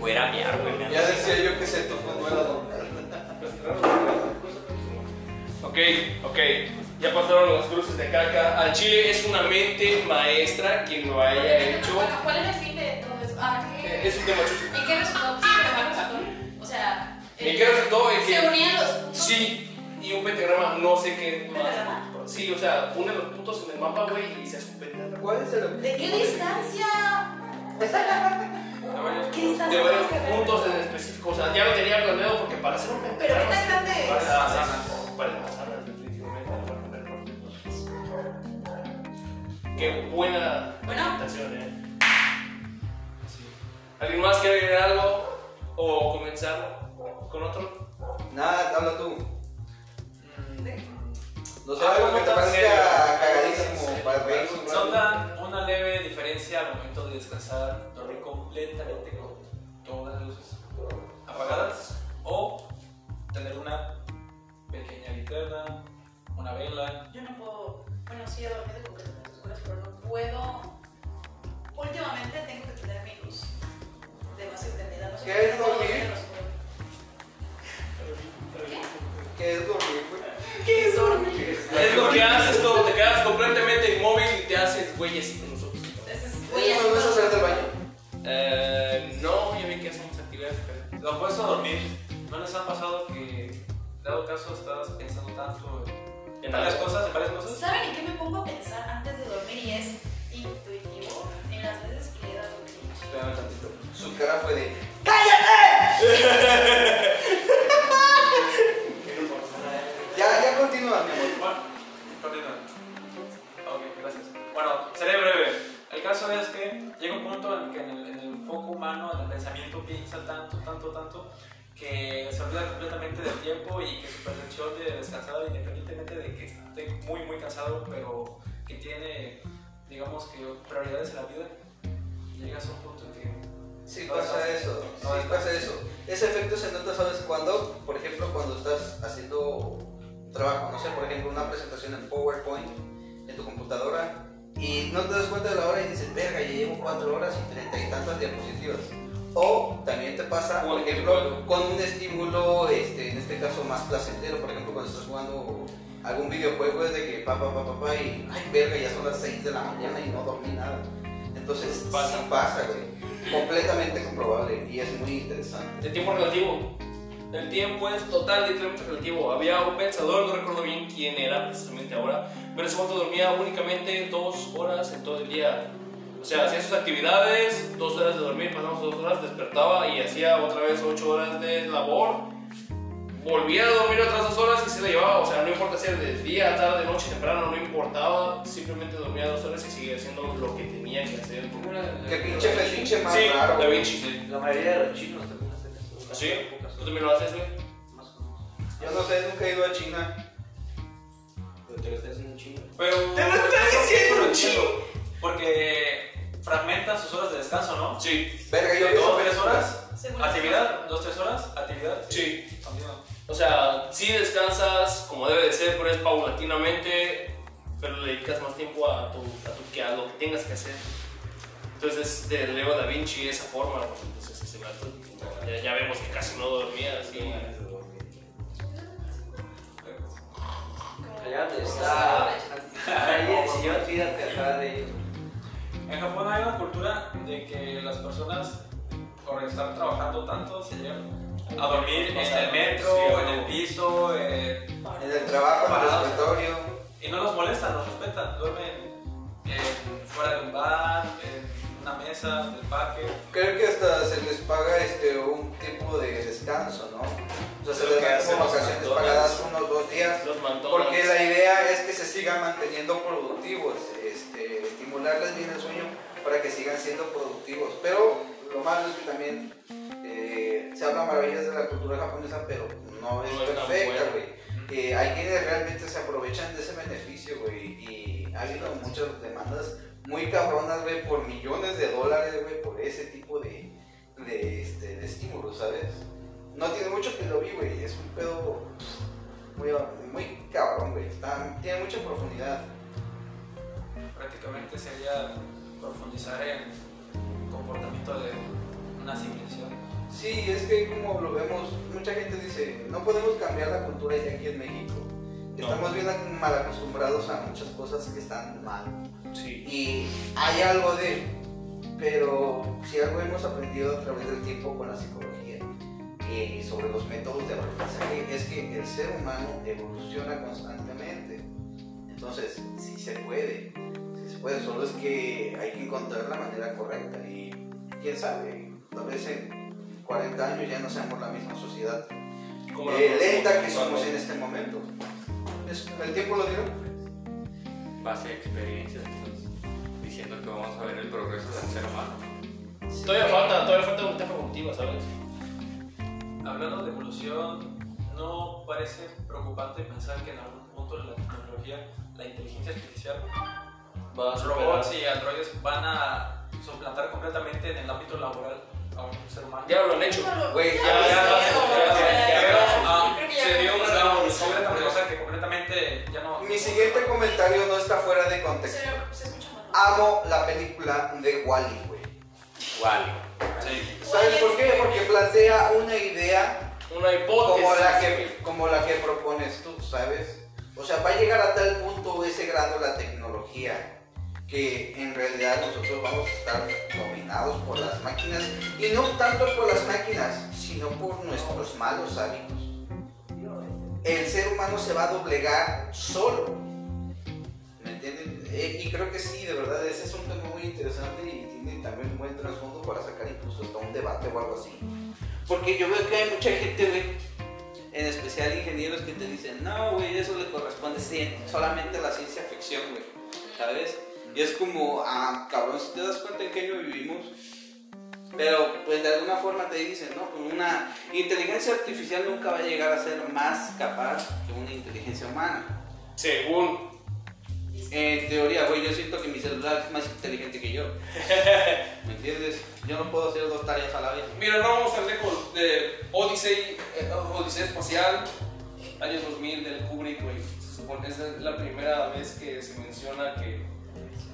Voy a ir a miar, güey. Ya decía yo que se tocó nueva. Ok, ok. Ya pasaron las cruces de caca. Al chile es una mente maestra quien lo haya hecho. ¿cuál era el fin de todo eso? Ah, ¿qué? Es un tema chusto. ¿En qué resultó? Sí, pero ¿cuál resultó? O sea, ¿En qué resultó? En se unían los. Sí, y un pentagrama, no sé qué más. Sí, o sea, une los puntos en el mapa, güey, y se pentagrama. ¿Cuál es el ¿De qué distancia? A ver, ¿Qué De distancia? varios tienes que ver? puntos en específico, o sea, ya lo tenía planeado porque para hacer un Pero pentagrama. ¿qué tan grande es? Para las manzanas. Para las manzanas, definitivamente. Qué buena presentación, eh. ¿Alguien más quiere agregar algo? ¿O comenzar con otro? Nada, habla tú. No sé, Ah, algo ¿cómo que te parezca cagadísimo para reír un rato. Notan una leve diferencia al momento de descansar, dormir completamente con todas las luces apagadas o tener una pequeña linterna, una vela. Yo no puedo. Bueno, sí, he dormido completamente oscuras, pero no puedo. Últimamente tengo que tener mi luz demasiado prendida. No sé ¿Qué es dormir? ¿Qué es dormir, güey? ¿Qué es dormir? Es lo que haces cuando te quedas completamente inmóvil y te haces güeyes con los ojos. Entonces, ¿Eso voy a no hacer del baño? Eh, no, yo vi que hacemos actividades diferentes. Lo opuesto a dormir, ¿no les ha pasado que, dado caso, estás pensando tanto en varias cosas, en varias cosas? ¿Saben en qué me pongo a pensar antes de dormir y es intuitivo? En las veces que he dado. Espérame tantito. Su cara fue de. Ya, Bueno, seré breve. El caso es que llega un punto en que en el, en el foco humano, en el pensamiento, piensa tanto, tanto, tanto, que se olvida completamente del tiempo y que su percepción de descansar, independientemente de que esté muy, muy cansado, pero que tiene, digamos que prioridades en la vida, llegas a un punto en que Sí No pasa descansas. eso, No sí pasa eso. Ese efecto se nota, ¿sabes cuándo? Por ejemplo, cuando estás haciendo trabajo, no sé, por ejemplo, una presentación en PowerPoint en tu computadora y no te das cuenta de la hora y dices, verga, ya llevo cuatro horas y treinta y tantas diapositivas. O también te pasa, por ejemplo, con un estímulo, este, en este caso más placentero, por ejemplo, cuando estás jugando algún videojuego es de que pa, pa, pa, pa, pa, y ay, verga, ya son las 6 de la mañana y no dormí nada. Entonces, Pasa. pasa, güey. Completamente comprobable y es muy interesante. El tiempo relativo. El tiempo es total, literalmente relativo. Había un pensador, no recuerdo bien quién era precisamente ahora, pero ese momento dormía únicamente dos horas en todo el día. O sea, hacía sus actividades, dos horas de dormir, pasamos dos horas, despertaba y hacía otra vez ocho horas de labor. Volvía a dormir otras dos horas y se la llevaba. O sea, no importa si era de día, tarde, noche, temprano, no importaba. Simplemente dormía dos horas y seguía haciendo lo que tenía que hacer. Qué pinche fetiche más Sí, raro. Da. Vinci, sí. La mayoría de los chinos también hacen eso. ¿Sí? ¿Tú también lo haces, güey? Más o menos. Yo no sé, nunca he ido a China. Pero te lo estás haciendo chino. Pero. ¡Te lo estás diciendo, chico! Porque fragmentan sus horas de descanso, ¿no? Sí, Verga, yo ¿De vi dos, tres horas? ¿Actividad? ¿Dos, tres horas? ¿Actividad? sí. O sea, sí descansas como debe de ser, pero es paulatinamente, pero le dedicas más tiempo a, tu, a, tu- que a lo que tengas que hacer. Entonces, de Leo da Vinci esa forma, entonces ese vato, ya, ya vemos que casi no dormía, así. Cállate, está. Ahí en el sillón, tírate acá de. En Japón hay una cultura de que las personas, por estar trabajando tanto, se llegan a dormir en el metro, Sí, en el piso, eh, En el trabajo, en el escritorio. y molestan, los respetan, duermen en- fuera de un bar, en una mesa del parque. Creo que hasta se les paga este, un tipo de descanso, ¿no? O sea, se les dan como vacaciones pagadas unos dos días. Los. Porque la idea es que se sigan manteniendo productivos, este, estimularles bien el sueño para que sigan siendo productivos. Pero lo malo es que también eh, se habla maravillas de la cultura japonesa, pero no es No es tan perfecta, güey. Eh, hay quienes realmente se aprovechan de ese beneficio, güey, y ha habido muchas demandas muy cabronas, güey, por millones de dólares, güey, por ese tipo de, de, este, de estímulos, ¿sabes? No tiene mucho que lo vi, güey, es un pedo muy, muy cabrón, güey, tiene mucha profundidad. Prácticamente sería profundizar en el comportamiento de una civilización. Sí, es que como lo vemos, mucha gente dice, no podemos cambiar la cultura ya aquí en México. Estamos bien mal acostumbrados a muchas cosas que están mal. Sí. Y hay algo de, pero si algo hemos aprendido a través del tiempo con la psicología y sobre los métodos de aprendizaje es que el ser humano evoluciona constantemente. Entonces, sí se puede, sí se puede, solo es que hay que encontrar la manera correcta y quién sabe, tal vez en 40 años ya no seamos la misma sociedad eh, lenta que somos en este momento. El tiempo lo dirá. Base de experiencias, entonces, diciendo que vamos a ver el progreso del ser humano. Todavía falta, todavía falta una etapa evolutiva, ¿sabes? Hablando de evolución, ¿no parece preocupante pensar que en algún punto la tecnología, la inteligencia artificial, Va a robots y androides van a suplantar completamente en el ámbito laboral a un ser humano? Ya lo han hecho. Güey, Ya, ya- ya, ya- ya- se dio una revolución completamente, que completamente ya no... Mi siguiente comentario no está fuera de contexto. Se, se escucha mal. Amo la película de Wally, güey. Wally. Sí. ¿Sabes por qué? Porque plantea una idea Una hipótesis. como la que, como la que propones tú, ¿sabes? O sea, va a llegar a tal punto ese grado la tecnología que en realidad nosotros vamos a estar dominados por las máquinas y no tanto por las máquinas, sino por nuestros malos hábitos. El ser humano se va a doblegar solo. ¿Me entienden? Eh, y creo que sí, de verdad, ese es un tema muy interesante y tiene también un buen trasfondo para sacar incluso hasta un debate o algo así. Porque yo veo que hay mucha gente, güey, en especial ingenieros que te dicen, no, güey, eso le corresponde solamente a la ciencia ficción, güey, ¿sabes? Y es como, ah, cabrón, si te das cuenta en qué año vivimos, pero pues de alguna forma te dicen, ¿no? Una inteligencia artificial nunca va a llegar a ser más capaz que una inteligencia humana. Según. En teoría, güey, yo siento que mi celular es más inteligente que yo. ¿Me entiendes? Yo no puedo hacer dos tareas a la vez. Mira, no vamos tan lejos de Odyssey, eh, Odisea Espacial, año 2000 del Kubrick, güey. Se supone es la primera vez que se menciona que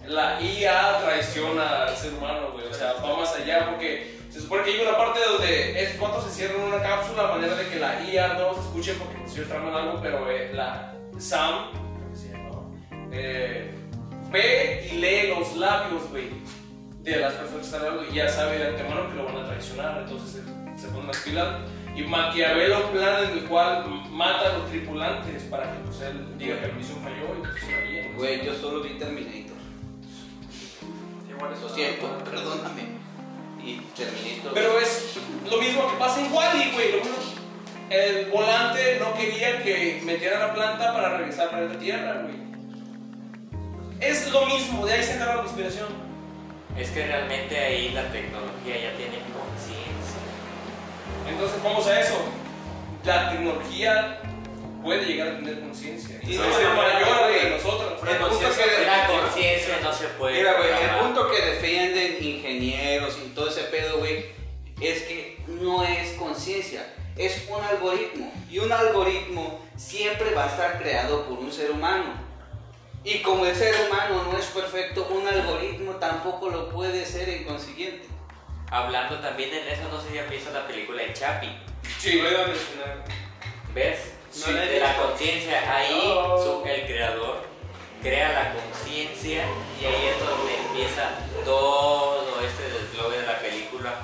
la IA traiciona al ser humano, güey. O sea, va más allá porque se supone que hay una parte donde estos cuatro se cierran en una cápsula a manera de que la IA no se escuche porque pues ellos traman algo, pero eh, la Sam, eh, ve y lee los labios, güey de las personas que están hablando y ya sabe de antemano que lo van a traicionar, entonces se, se pone las pilas. Y Maquiavelo plan en el cual mata a los tripulantes para que pues, él diga que la misión falló y pues la. Güey, yo solo vi Terminator. Lo siento, perdóname. Y Terminator. Pero es lo mismo que pasa en Wally, güey. El volante no quería que metiera la planta para regresar al planeta Tierra, güey. Es lo mismo, de ahí se acaba la conspiración. Es que realmente ahí la tecnología ya tiene conciencia. Entonces vamos a eso. La tecnología puede llegar a tener conciencia. Y sí, mayor güey. de nosotros. El punto que- La conciencia no se puede. Mira, güey, el punto que defienden ingenieros y todo ese pedo, güey, es que no es conciencia, es un algoritmo. Y un algoritmo siempre va a estar creado por un ser humano. Y como el ser humano no es perfecto, un algoritmo tampoco lo puede ser en consiguiente. Hablando también en eso, no sé si han visto la película de Chapi. Sí, lo iba a mencionar. ¿Ves? No de la conciencia. Ahí su- el creador crea la conciencia y ahí es donde empieza todo este desglose de la película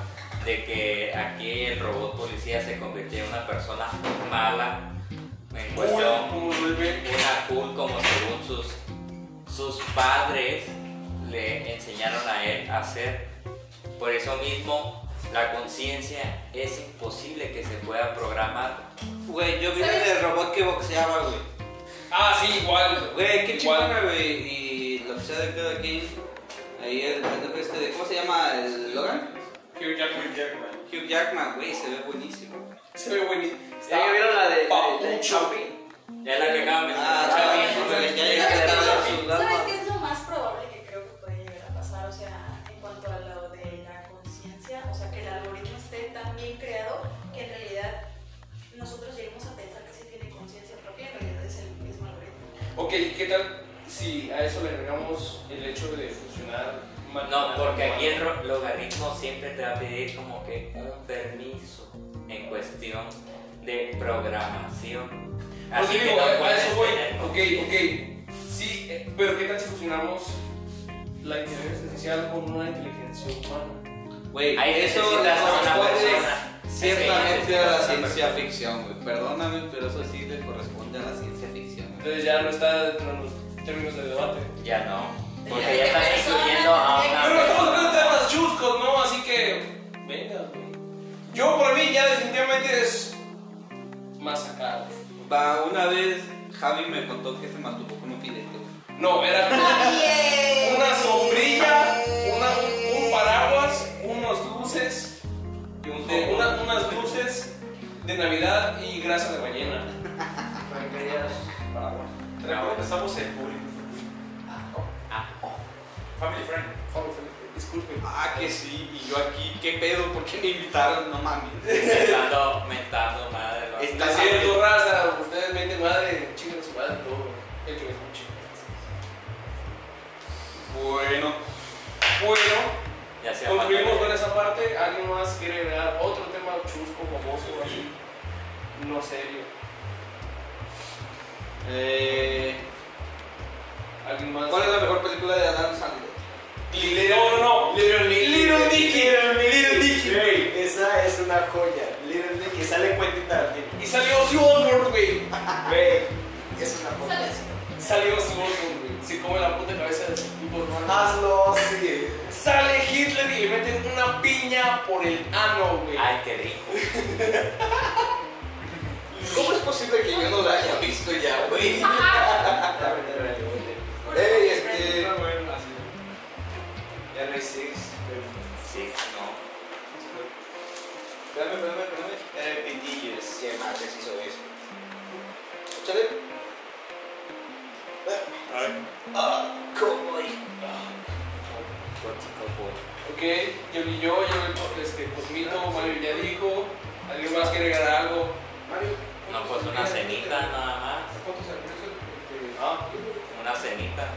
de que aquí el robot policía se convirtió en una persona mala en cuestión una cool como según sus padres le enseñaron a él a hacer. Por eso mismo, la conciencia es imposible que se pueda programar. Güey, yo vi ¿Sabes? el robot que boxeaba, güey. Ah, sí, igual. Güey, qué chingona, güey. Y lo que sea de cada quien. Ahí el pendejo este de. ¿Cómo se llama? ¿El Logan? Hugh Jackman. Hugh Jackman, güey, se ve buenísimo. Se ve buenísimo. ¿Ya vieron la de, de, de Papucho. Chappie? Es la que acaba de Ah, mencionar. Chavi, güey, ya llegaste a ¿Sabes la qué, ciudad. ¿Sabes qué es creado que en realidad nosotros lleguemos a pensar que sí tiene conciencia propia, en realidad es el mismo algoritmo. Ok, ¿qué tal si a eso le agregamos el hecho de fusionar? No, porque aquí el logaritmo siempre te va a pedir como que un permiso en cuestión de programación. Así que digo, no a- eso voy. Ok, ok. Sí, eh, pero ¿qué tal si fusionamos la inteligencia artificial con una inteligencia humana? Güey, Ahí eso necesitas a una corresponde persona. Una ciencia ficción, güey. Perdóname, pero eso sí le corresponde a la ciencia ficción. Entonces ya no está dentro de los términos del debate. Ya no. Porque ¿De ya estás incluyendo a tendría Pero una estamos hablando de temas chuscos, ¿no? Así que. Venga, güey. Yo por mí ya definitivamente es. Más acá. güey. Va, una vez Javi me contó que se masturbó con un filete. No, era una sombrilla, una- un, paraguas, unos luces, Y un una- unas luces de Navidad y grasa de ballena. Recuerda que estamos en público. Family friend. Disculpe. Ah, que sí, y yo aquí, ¿qué pedo? ¿Por qué me invitaron? No mames. mentando, mentando madre. Está haciendo raza, ustedes meten madre, chingan su madre todo. El que me escuche. Bueno, Bueno, Ya sea concluimos con esa parte. ¿Alguien más quiere agregar otro tema chusco, famoso, así? No serio. eh, ¿Alguien más? ¿cuál es la mejor película de Adam Sandler? Little, no, no, no. Little Nicky. Little Nicky. Little Nicky, güey. Esa es una joya. Little Nicky sale Quentin Tarantino. Y salió Ozzy Osbourne, güey. Güey, es una joya. Salió Ozzy Osbourne, güey. Se come la puta cabeza de su hermano. Hazlo, sí. Sale Hitler y le meten una piña por el ano, güey. Ay, qué rico. ¿Cómo es posible que yo no la haya visto ya, güey? Ey, family es friend. que... Ya no hay Six. Sí, no. Espérame, espérame, espérame. Era el Pitillos. ¿Qué más les hizo eso? Échale. Ah, ¿cómo? Ok, yo y yo, yo, este, Cosmito, Mario ya dijo. ¿Alguien más quiere agregar algo? No, pues una cenita nada más. Ah, Una cenita.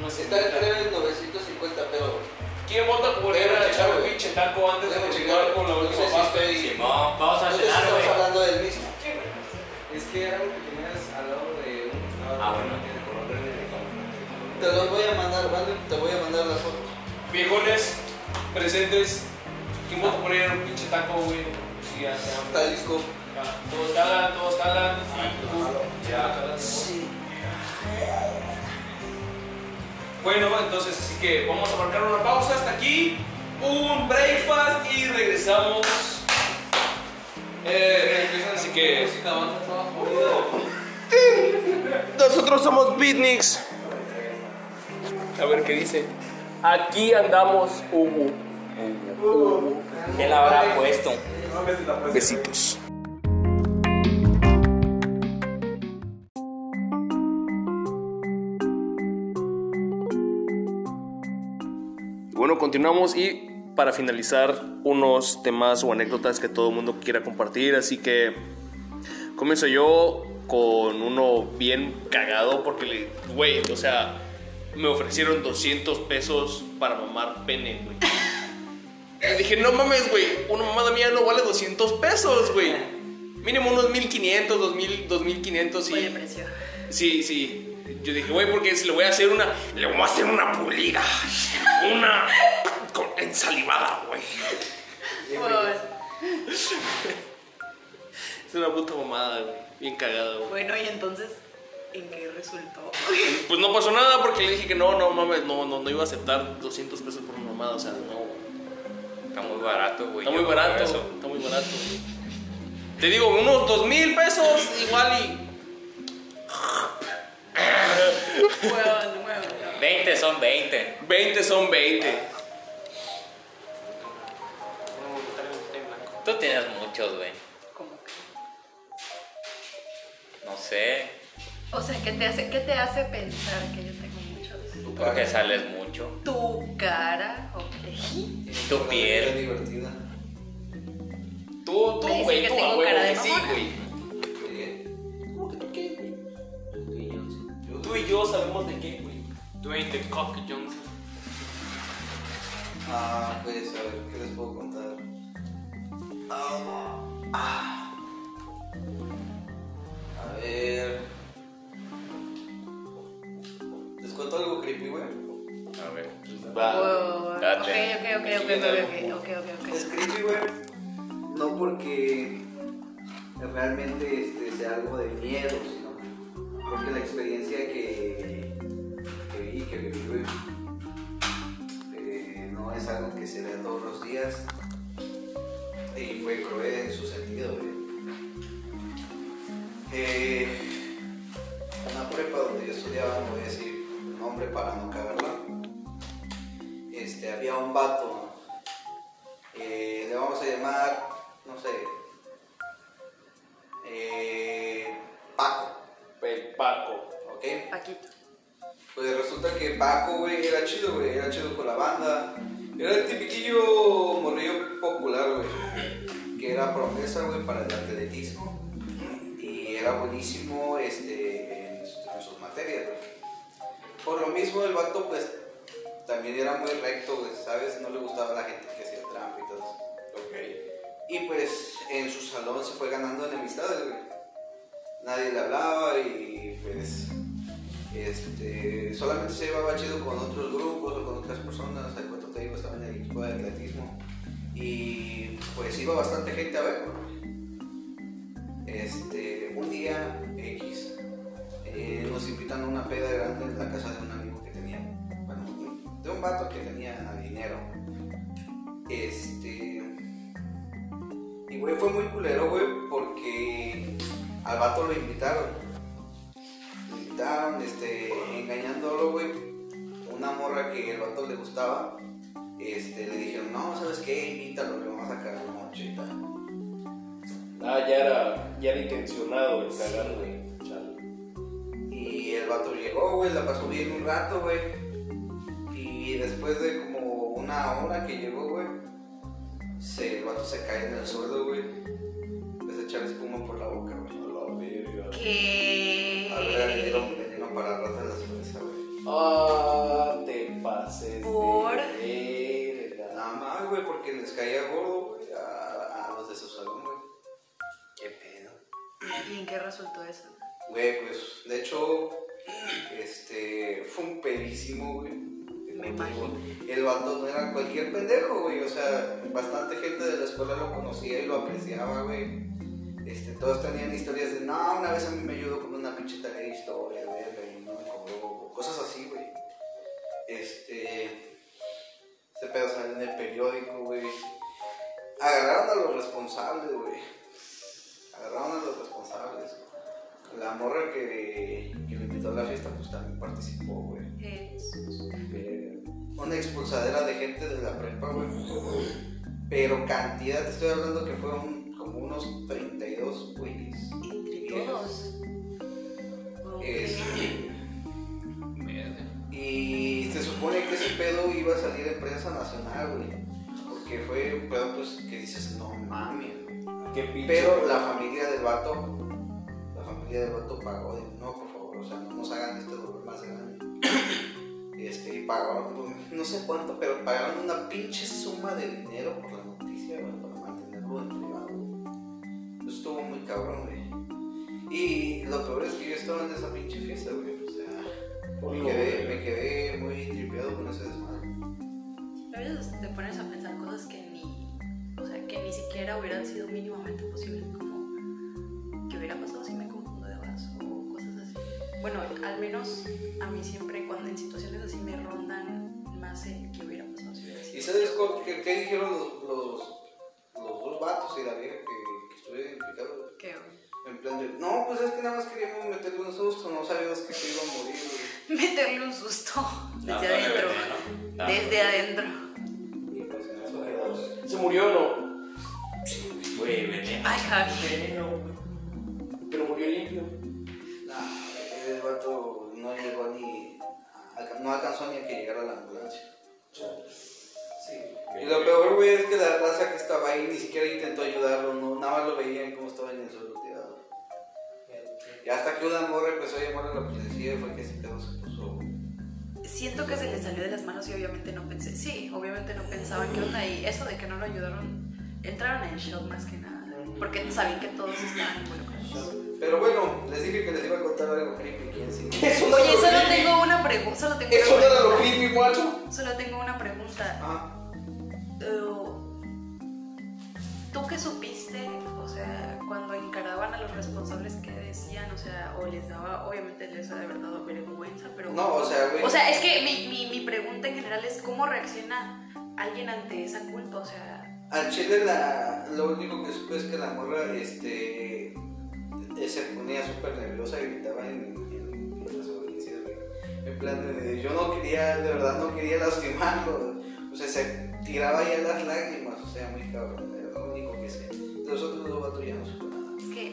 no sé. Está creo en 950, pero... ¿Quién vota por ir a echar un pinche taco antes de continuar checar. con la última estoy... Simón, vamos a cenar, estamos güey. hablando del mismo. Es que era algo que tenías al lado de un. Ah, bueno. Te los voy a mandar, ¿vale? Te voy a mandar las fotos. Viejones, presentes. ¿Quién vota por ir a un pinche taco, güey? Sí, ya, ya. Todos calan, todos calan. Ya. Sí. Bueno, entonces así que vamos a marcar una pausa hasta aquí, un breakfast y regresamos. Eh, así que nosotros somos Beatniks. A ver qué dice. Aquí andamos, Hugo. ¿Quién la habrá puesto? Besitos. Continuamos y para finalizar unos temas o anécdotas que todo el mundo quiera compartir, así que comienzo yo con uno bien cagado porque le, güey, o sea, me ofrecieron 200 pesos para mamar pene, güey. Y dije, no mames, güey, una mamada mía no vale 200 pesos, güey. Mínimo unos 1500, 2000, 2500 Buen y... precio. Sí, sí. Yo dije, güey, porque si le voy a hacer una... Le voy a hacer una pulida. Una... Con ensalivada, güey. Pues, Es una puta mamada, güey. Bien cagada, güey. bueno, y entonces, ¿En qué resultó? Pues no pasó nada porque le dije que no, no mames, no, no, no iba a aceptar 200 pesos por una mamada, o sea, no. Está muy barato, güey. Está muy barato, eso. está muy barato. Te digo, unos dos mil pesos igual y. Huevón, huevón. 20 son 20. 20 son 20. Tú tienes muchos, güey. ¿Cómo que? No sé. O sea, ¿qué te hace, qué te hace pensar que yo tengo muchos? Porque sales mucho. Tu cara, ok. Tu piel. divertida. Tú, tú, güey, tú, que sí, güey. Tú y yo sabemos de qué, güey. Dwayne The Cock Johnson. Ah, pues a ver, ¿qué les puedo contar? Ah, ah. A ver. ¿Les cuento algo creepy, güey? A ver. Wow. Ok, Date. ok, ok, ok, ok, ok, ok, ok. Es creepy, güey. No porque realmente este, sea algo de miedo, porque la experiencia que, que vi, que viví, eh, no es algo que se ve todos los días. Y fue cruel en su sentido, güey. Eh, una prepa donde yo estudiaba, no voy a decir nombre para no cagarla. Chido, güey, era chido con la banda. Era el tipiquillo morrillo popular, güey, que era promesa, güey, para el atletismo. Y era buenísimo este, en, sus- en sus materias, güey. Por lo mismo, el vato, pues, también era muy recto, güey, ¿sabes? No le gustaba a la gente que hacía trampa y todo eso. Y pues en su salón se fue ganando enemistades, güey. Nadie le hablaba y pues este, solamente se llevaba chido con otros grupos o con otras personas. El cuento te digo, estaba en el equipo de atletismo. Y pues iba bastante gente a verlo. Este, un día X eh, nos invitan a una peda grande en la casa de un amigo que tenía, bueno, de un vato que tenía dinero. Este. Y güey, fue muy culero, güey, porque al vato lo invitaron. Este, engañándolo, güey. Una morra que el vato le gustaba. Este, le dijeron, no, ¿sabes qué? Invítalo, le vamos a cagar noche y tal. Ah, ya era, ya era intencionado el cagar, güey. Y el vato llegó, güey, la pasó bien un rato, güey. Y después de como una hora que llegó, güey, se, el vato se cae en el suelo, güey. Empieza a echar espuma por la boca, güey. ¿Qué? Para en la cerveza, güey. Ah, te pases Por- de verga. Nada más, güey, porque les caía gordo, güey, a, a los de su salón, güey. ¿Qué pedo? ¿Y en qué resultó eso? Güey, pues, de hecho, este, fue un pedísimo, güey. Me imagino. El vato no era cualquier pendejo, güey. O sea, bastante gente de la escuela lo conocía y lo apreciaba, güey. Este, todos tenían historias de, no, una vez a mí me ayudó con una pinche tarea de historia, verga, cosas así, güey. Este, este pedo en el periódico, güey. Agarraron a los responsables, güey. Agarraron a los responsables. La morra que, que le invitó a la fiesta, pues también participó, güey. Jesús. Una expulsadera de gente de la prepa, güey. Pero cantidad, te estoy hablando que fueron como unos 32 güeyes. Entre todos. Este, y se supone que ese pedo iba a salir en prensa nacional, güey. Porque fue un pedo, pues, que dices, no mames. Qué pinche. Pero la familia del vato, la familia del vato pagó, de, no, por favor, o sea, no nos hagan este dolor más grande. Este, y pagaron, pues, no sé cuánto, pero pagaron una pinche suma de dinero por la noticia, güey, para mantenerlo en privado. Eso estuvo muy cabrón, güey. Y lo peor es que yo estaba en esa pinche fiesta, güey, me quedé, me quedé muy tripeado con ese desmadre. A veces te pones a pensar cosas que ni, o sea, que ni siquiera hubieran sido mínimamente posibles, como que hubiera pasado si me confundo de vaso o cosas así. Bueno, menos a mí siempre cuando en situaciones así me rondan más el que hubiera pasado si hubiera sido. ¿Y sabes qué, qué dijeron los, los, los dos vatos y la vieja que, que estuve identificado? ¿Qué? En plan de, no, pues es que nada más queríamos meterle un susto, no sabíamos que se iba a morir, güey. Meterle un susto desde no, adentro. No. Desde adentro. Y pues en eso quedó. ¿Se murió o no? Güey, veneno. Ay, Javi. Veneno, güey. Pero murió limpio. Nah, el vato no llegó ni. a- no alcanzó ni a que llegara la ambulancia. Sí. Y lo peor, güey, es que la raza que estaba ahí ni siquiera intentó ayudarlo, no, nada más lo veían Y hasta que una morra empezó a llamar a la policía fue que ese pedo se puso. Siento que se le salió de las manos y obviamente no pensé. Sí, obviamente no pensaban que onda y eso de que no lo ayudaron. Entraron en shock más que nada. Porque sabían que todos estaban involucrados. Pero bueno, les dije que les iba a contar algo creepy. ¿Quién sí? Eso no Oye, solo creepy. tengo una pregunta. Solo tengo Eso no era lo creepy, macho. Solo tengo una pregunta. Ah, Eh, ¿Tú qué supiste? Cuando encaraban a los responsables, ¿qué decían? O sea, o les daba, obviamente les ha de haber dado vergüenza, pero... no, o sea, güey. O sea, es que mi, mi, mi pregunta en general es cómo reacciona alguien ante esa culpa, o sea... Al chile la, lo único que supe es que la morra este, eh, se ponía súper nerviosa y gritaba en, en, en las audiencias, güey. En plan de, yo no quería, de verdad no quería lastimarlo. O sea, se tiraba ya las lágrimas, o sea, muy cabrón, era lo único que sé. Los otros dos vatos ya no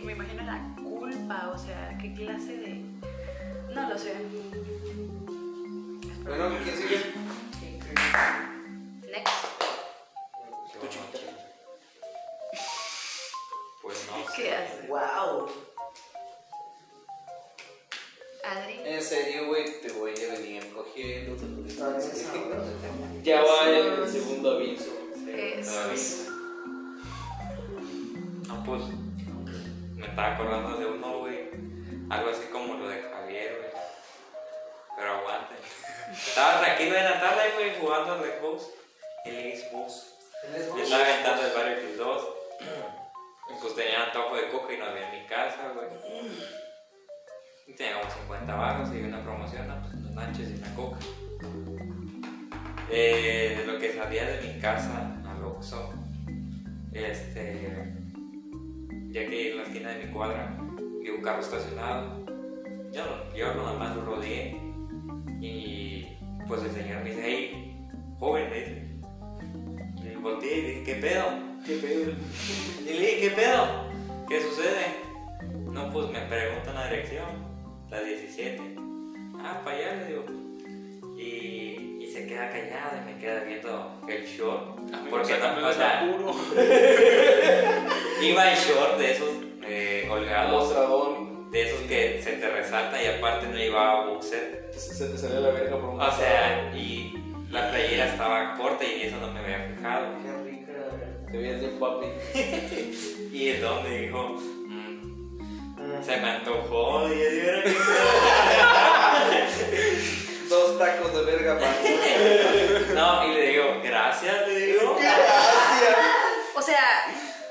me imagino la culpa, o sea, qué clase de... No lo sé. Bueno, ¿quién sigue? Next. Pues no sé. ¿Qué haces? Wow. Adri. En serio, güey, te voy a venir cogiendo. te lo digo. Ya va el segundo aviso. ¿Qué es? Todavía. No, pues. Me estaba acordando de uno, güey. Algo así como lo de Javier, güey. Pero aguante. Estaba tranquilo en la tarde, güey, jugando al Xbox. El Xbox. Yo estaba aventando el Battlefield 2. Y pues tenía antojo de coca y no había en mi casa, güey. Y tenía como 50 baros y una promoción, ¿no? pues unos nachos y una coca. Eh, de lo que salía de mi casa al Oxxo, este, ya que en la esquina de mi cuadra vi un carro estacionado. Yo, yo nada más lo rodeé y pues el señor me dice, hey, joven, me dice. Y volteé y dije, ¿qué pedo? ¿Qué pedo? Y le dije, ¿qué pedo? ¿Qué sucede? No, pues me preguntan la dirección, la 17. Ah, para allá, le digo. Y, queda callado y me queda viendo el short. Porque no, o sea, iba en short de esos eh, holgados, Mostradón. de esos que se te resaltan y aparte no llevaba boxer. Se, se te salió la verga por un O sea, y la playera estaba corta y eso no me había fijado. Qué rica la verdad. Te veías bien papi. Y el don me dijo, "Mm, se me antojó y yo digo, "Era que- Dos tacos de verga para No, y le digo, gracias, le digo. O sea,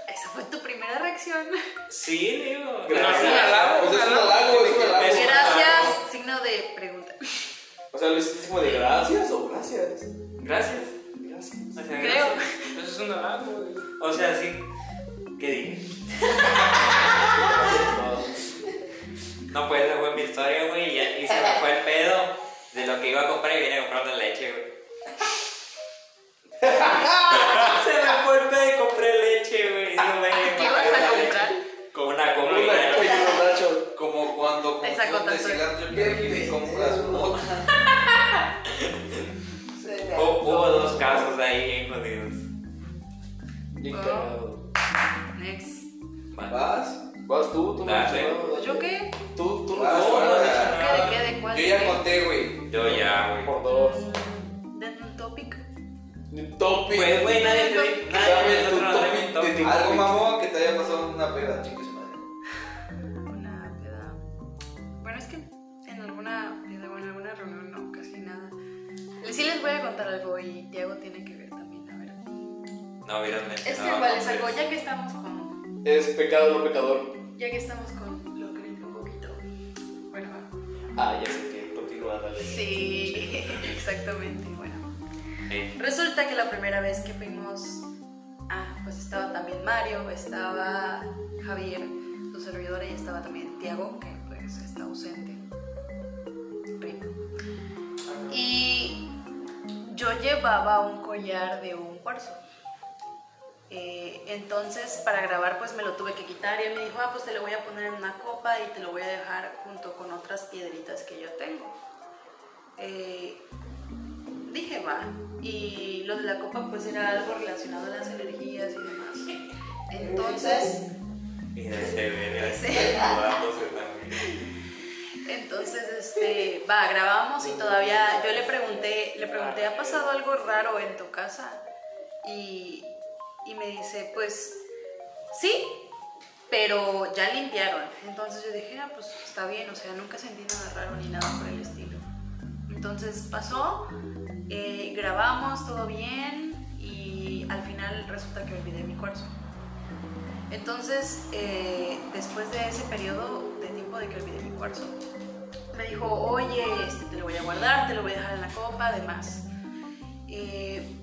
esa fue tu primera reacción. Sí, le digo. Gracias. Gracias. Pues es un halago, es un halago. Es- Gracias, signo de pregunta. O sea, lo hiciste como de gracias o gracias. Gracias. Gracias. O sea, Creo. gracias. Eso es un halago, güey. O sea, sí. ¿Qué dije? No, pues esa fue mi historia, güey. Y se me fue el pedo de lo que iba a comprar y vine a comprar una leche, güey. se me fue el pedo y compré leche, güey. Y digo, "Ven, ¿Qué vas a comprar? Con una nacho. Como cuando confundes cilantro y compras uno. Hubo, hubo dos casos ahí jodidos. Bien Oh. Next. Va. ¿Vas? Vas tú, tú no Dale. ¿Yo qué? Tú, tú no Vas, has dicho vas. nada. ¿Qué de qué? ¿De cuál? Yo ya conté, güey. Yo ya, güey. Por dos. Denme un topic. Topic. Pues, güey, nadie te dijo. Nadie. Algo mamón que te haya pasado una peda, chicos madre. Una peda. Bueno, es que en alguna peda o en alguna reunión no, casi nada. Sí les voy a contar algo y Tiago tiene que ver también, a ver. No hubieras Es que igual es algo, ya que estamos con. Es pecado no pecador. Ya que estamos con lo que un poquito. Bueno. Ah, ya sé que. la leyenda. Sí, exactamente. Bueno, Eh, resulta que la primera vez que fuimos, ah, pues estaba también Mario, estaba Javier, tu servidora, y estaba también Tiago, que pues está ausente. Rip. Y yo llevaba un collar de un cuarzo. Eh, entonces para grabar pues me lo tuve que quitar y él me dijo, ah, pues te lo voy a poner en una copa y te lo voy a dejar junto con otras piedritas que yo tengo. Eh, dije, va. Y lo de la copa pues era algo relacionado a las energías y demás. Entonces, entonces, este, va, grabamos y todavía yo le pregunté, le pregunté, ¿ha pasado algo raro en tu casa? Y, y me dice, pues, sí, pero ya limpiaron. Entonces yo dije, ah, pues está bien, o sea, nunca sentí nada raro ni nada por el estilo. Entonces pasó, eh, grabamos todo bien y al final resulta que olvidé mi cuarzo. Entonces, eh, después de ese periodo de tiempo de que olvidé mi cuarzo, me dijo, oye, este, te lo voy a guardar, te lo voy a dejar en la copa, además. Eh,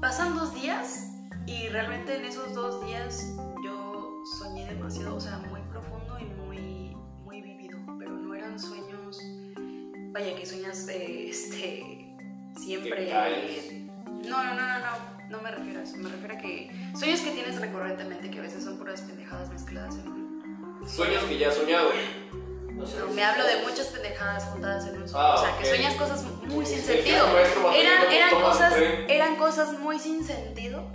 pasan dos días y realmente en esos dos días yo soñé demasiado, o sea, muy profundo y muy, muy vivido, pero no eran sueños, vaya que sueñas eh, este, siempre... No, no, no, no, no, no me refiero a eso, me refiero a que sueños que tienes recurrentemente, que a veces son puras pendejadas mezcladas en un... Sueños que ya has soñado. Me hablo de muchas pendejadas juntadas en un sueño. Ah, o sea, que ok. sueñas cosas muy sin sentido. Eran, eran, cosas, eran cosas muy sin sentido,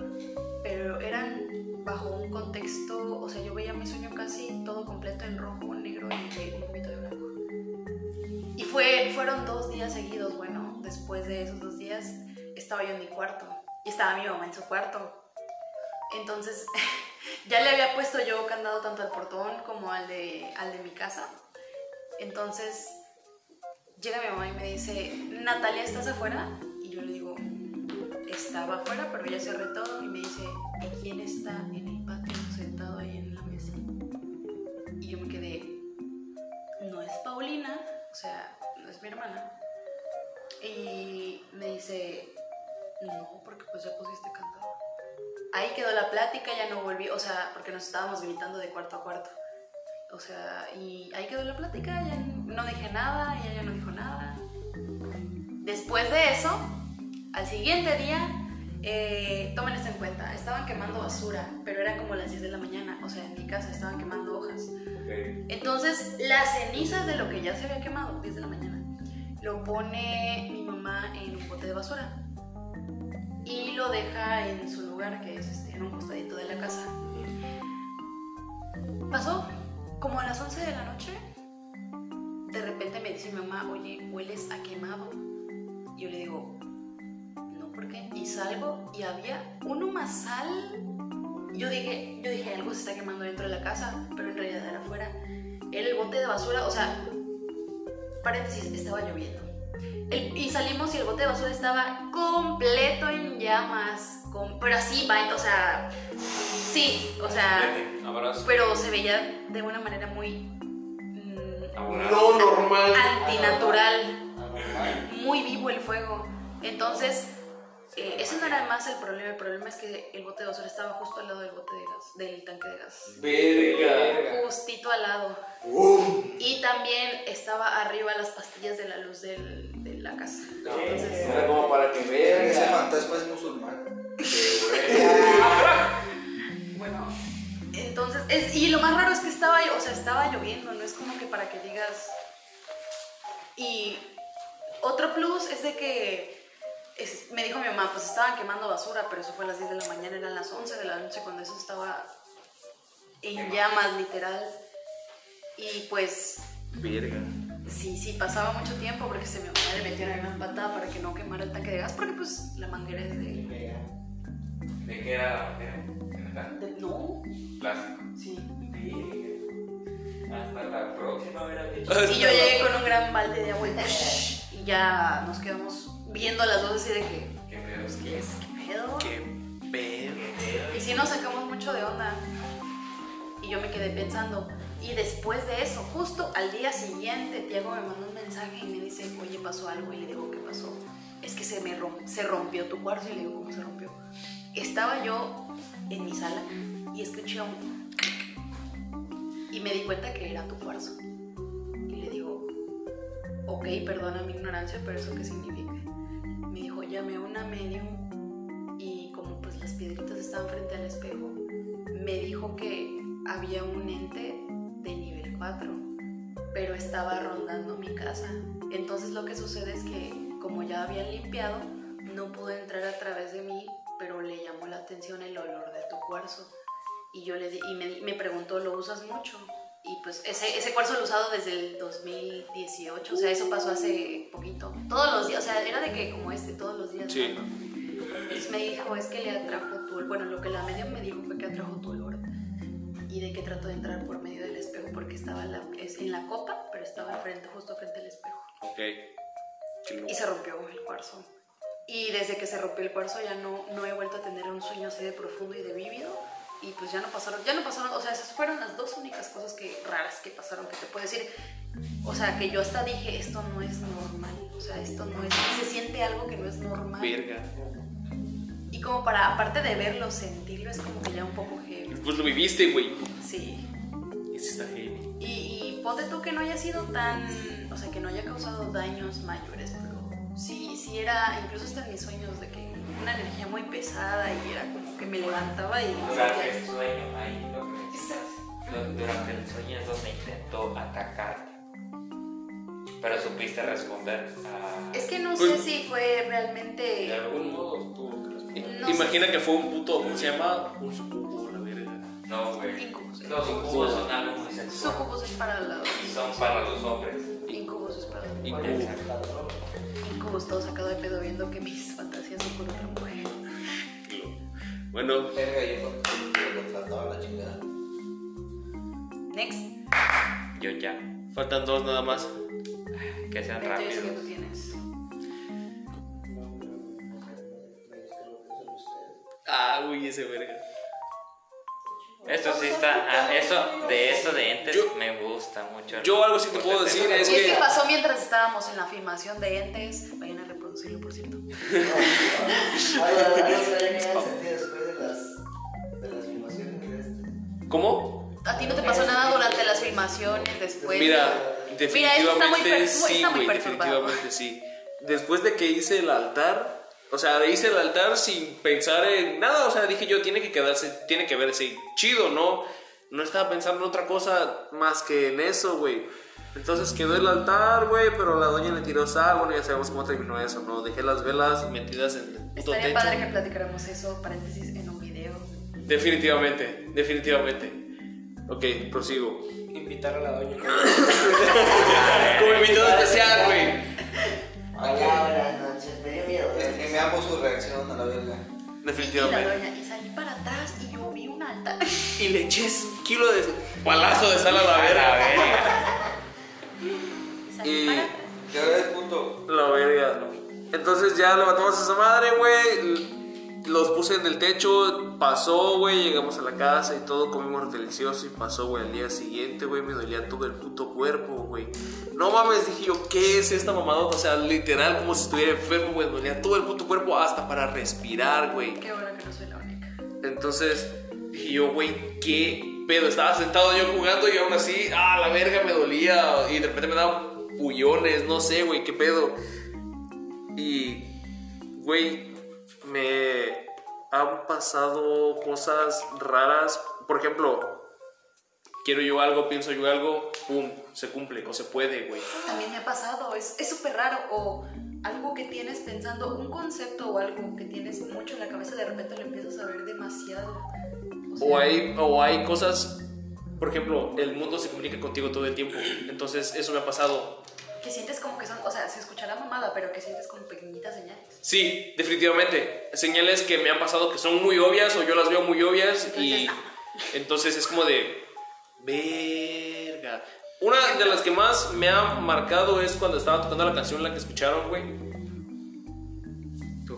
pero eran bajo un contexto. O sea, yo veía mi sueño casi todo completo en rojo, negro y un poquito de blanco. Y fue, fueron dos días seguidos. Bueno, después de esos dos días estaba yo en mi cuarto y estaba mi mamá en su cuarto. Entonces, ya le había puesto yo candado tanto al portón como al de, al de mi casa. Entonces, llega mi mamá y me dice, Natalia, ¿estás afuera? Y yo le digo, estaba afuera, pero ya cerré todo. Y me dice, ¿y quién está en el patio sentado ahí en la mesa? Y yo me quedé, no es Paulina, o sea, no es mi hermana. Y me dice, no, porque pues ya pusiste candado. Ahí quedó la plática, ya no volví, o sea, porque nos estábamos gritando de cuarto a cuarto. O sea, y ahí quedó la plática, ya no dije nada, y ella no dijo nada. Después de eso, al siguiente día, eh, tomen esto en cuenta, estaban quemando basura, pero eran como las 10 de la mañana, o sea, en mi casa estaban quemando hojas. Entonces, las cenizas de lo que ya se había quemado, 10 de la mañana, lo pone mi mamá en un bote de basura y lo deja en su lugar, que es este, en un costadito de la casa. Pasó como a las 11 de la noche. De repente me dice mi mamá, oye, hueles a quemado. Yo le digo, no, ¿por qué? Y salgo y había un humazal. Yo dije, yo dije, algo se está quemando dentro de la casa, pero en realidad era afuera. Era el bote de basura, o sea, paréntesis, estaba lloviendo. El- y salimos y el bote de basura estaba completo en llamas. con- pero así, va, o sea, sí, o sea, Abrazo. pero se veía de una manera muy mm, No normal. antinatural, muy vivo el fuego. Entonces, eh, ese no era más el problema, el problema es que el bote de basura estaba justo al lado del bote de gas, del tanque de gas. Verga. Justito al lado. Y también estaba arriba las pastillas de la luz del- de la casa. Entonces, Era como para que Ese vean. fantasma es musulmán. bueno, entonces, es- y lo más raro es que estaba, o sea, estaba lloviendo, no es como que para que digas... Y otro plus es de que es- me dijo mi mamá, pues estaban quemando basura, pero eso fue a las 10 de la mañana, eran las 11 de la noche cuando eso estaba en llamas, literal. Y pues Verga. sí, sí, pasaba mucho tiempo porque se mi mamá le metió una patada para que no quemara el tanque de gas, porque pues la manguera es de... ¿De qué era la? ¿Metal? de- no, Plástico. sí. Hasta la próxima, dicho. Y yo llegué con un gran balde de agua y ya nos quedamos viendo las dos así de que, ¿Qué pedo? ¿qué es? ¿Qué pedo? Qué pedo. Y sí nos sacamos mucho de onda. Y yo me quedé pensando. Y después de eso, justo al día siguiente, Diego me mandó un mensaje y me dice, oye, pasó algo. Y le digo, ¿qué pasó? Es que se me rom- se rompió tu cuarzo. Y le digo, ¿cómo se rompió? Estaba yo en mi sala y escuché un... Y me di cuenta que era tu cuarzo. Y le digo, ok, perdona mi ignorancia, pero ¿eso qué significa? Llamé a una medium y como pues las piedritas estaban frente al espejo, me dijo que había un ente de nivel 4, pero estaba rondando mi casa. Entonces lo que sucede es que como ya habían limpiado, no pudo entrar a través de mí, pero le llamó la atención el olor de tu cuarzo. Y yo le di- y me, me preguntó, ¿lo usas mucho? Y pues ese, ese cuarzo lo he usado desde el 2018, o sea, eso pasó hace poquito. Todos los días, o sea, era de que como este, todos los. Sí. me dijo, es que le atrajo tu Bueno, lo que la medium me dijo fue que atrajo tu olor. Y de que trató de entrar por medio del espejo porque estaba en la, es- en la copa, pero estaba frente, justo frente al espejo. Ok. Loco. Y se rompió el cuarzo. Y desde que se rompió el cuarzo ya no, no he vuelto a tener un sueño así de profundo y de vívido. Y pues ya no pasaron, ya no pasaron, o sea, esas fueron las dos únicas cosas que raras que pasaron que te puedo decir. O sea, que yo hasta dije, esto no es normal. O sea, esto no es, se siente algo que no es normal. Verga. Y como para, aparte de verlo, sentirlo, es como que ya un poco heavy. Pues lo viviste, güey. Sí. Ese está heavy. Y, y ponte tú que no haya sido tan, o sea, que no haya causado daños mayores, pero sí, sí era, incluso hasta en mis sueños, de que una energía muy pesada y era como que me levantaba y... Durante el sueño, ahí lo que necesitas. du- Durante el sueño es donde intentó atacarte. Pero supiste responder a. Es que no Pues- sé si fue realmente... De algún modo tuvo que. No Imagina que fue un puto, ¿cómo se llama? Un sucubo, la verga. No, güey. Incubus. Los incubos son algo muy sexual. Sucubus es para los... Y son para los hombres. Incubus es para los... Incubo. Incubus, todo sacado de pedo viendo que mis fantasías son con otra mujer. Bueno, Verga, yo cuando lo trataba la chingada. Next. Yo ya. faltan dos nada más. Que sean 28 que rápidos. tú tienes. Ah, uy, ese verga. Esto sí está. ah, eso, de eso de entes Yo- me gusta mucho. Yo algo sí te puedo decir es Y es que que. pasó mientras estábamos en la filmación de entes. Vayan a reproducirlo, por cierto. Algo algo extraño sentido después ¿Cómo? ¿A ti no te pasó nada durante las filmaciones después? Mira, Mira, eso está muy definitivamente per- sí, está muy güey, definitivamente sí. Después de que hice el altar, o sea, hice el altar sin pensar en nada, o sea, dije yo, tiene que quedarse, tiene que verse chido, ¿no? No estaba pensando en otra cosa más que en eso, güey. Entonces quedó el altar, güey, pero la doña le tiró sal, bueno, ya sabemos cómo terminó eso, ¿no? Dejé las velas metidas en el puto Estaría techo. padre que platicáramos eso, paréntesis. Definitivamente, definitivamente. Ok, prosigo. Invitar a la doña. Como invitado especial, güey. Hola, buenas noches. Me dio miedo. Es que me amo su reacción a la verga. Y la Definitivamente. doña, y salí para atrás y yo vi un altar. Y le eché un kilo de palazo de sal a la verga. Y salí Y- para atrás. ¿Qué hora es puto? La verga. Entonces ya levantamos a esa madre, güey. Los puse en el techo, pasó, güey. Llegamos a la casa y todo, comimos delicioso y pasó, güey. Al día siguiente, güey, me dolía todo el puto cuerpo, güey. No mames, dije yo, ¿qué es esta mamadota? O sea, literal, como si estuviera enfermo, güey. Me dolía todo el puto cuerpo hasta para respirar, güey. Qué bueno que no soy la única. Entonces dije yo, güey, ¿qué pedo? Estaba sentado yo jugando y aún así, ah, la verga me dolía y de repente me daban pullones, no sé, güey, qué pedo. Y, güey, me han pasado cosas raras. Por ejemplo, quiero yo algo, pienso yo algo, pum, se cumple o se puede, güey. También me ha pasado, es súper raro. O algo que tienes pensando, un concepto o algo que tienes mucho en la cabeza, de repente lo empiezas a ver demasiado. sea, O hay, o hay cosas, por ejemplo, el mundo se comunica contigo todo el tiempo. Entonces, eso me ha pasado. Que sientes como que son, o sea, se escuchará mamada, pero que sientes como pequeñitas señales. Sí, definitivamente. Señales que me han pasado que son muy obvias o yo las veo muy obvias y entonces es como de verga. Una de las que más me ha marcado es cuando estaba tocando la canción la que escucharon, güey.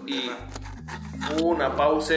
Y una pausa.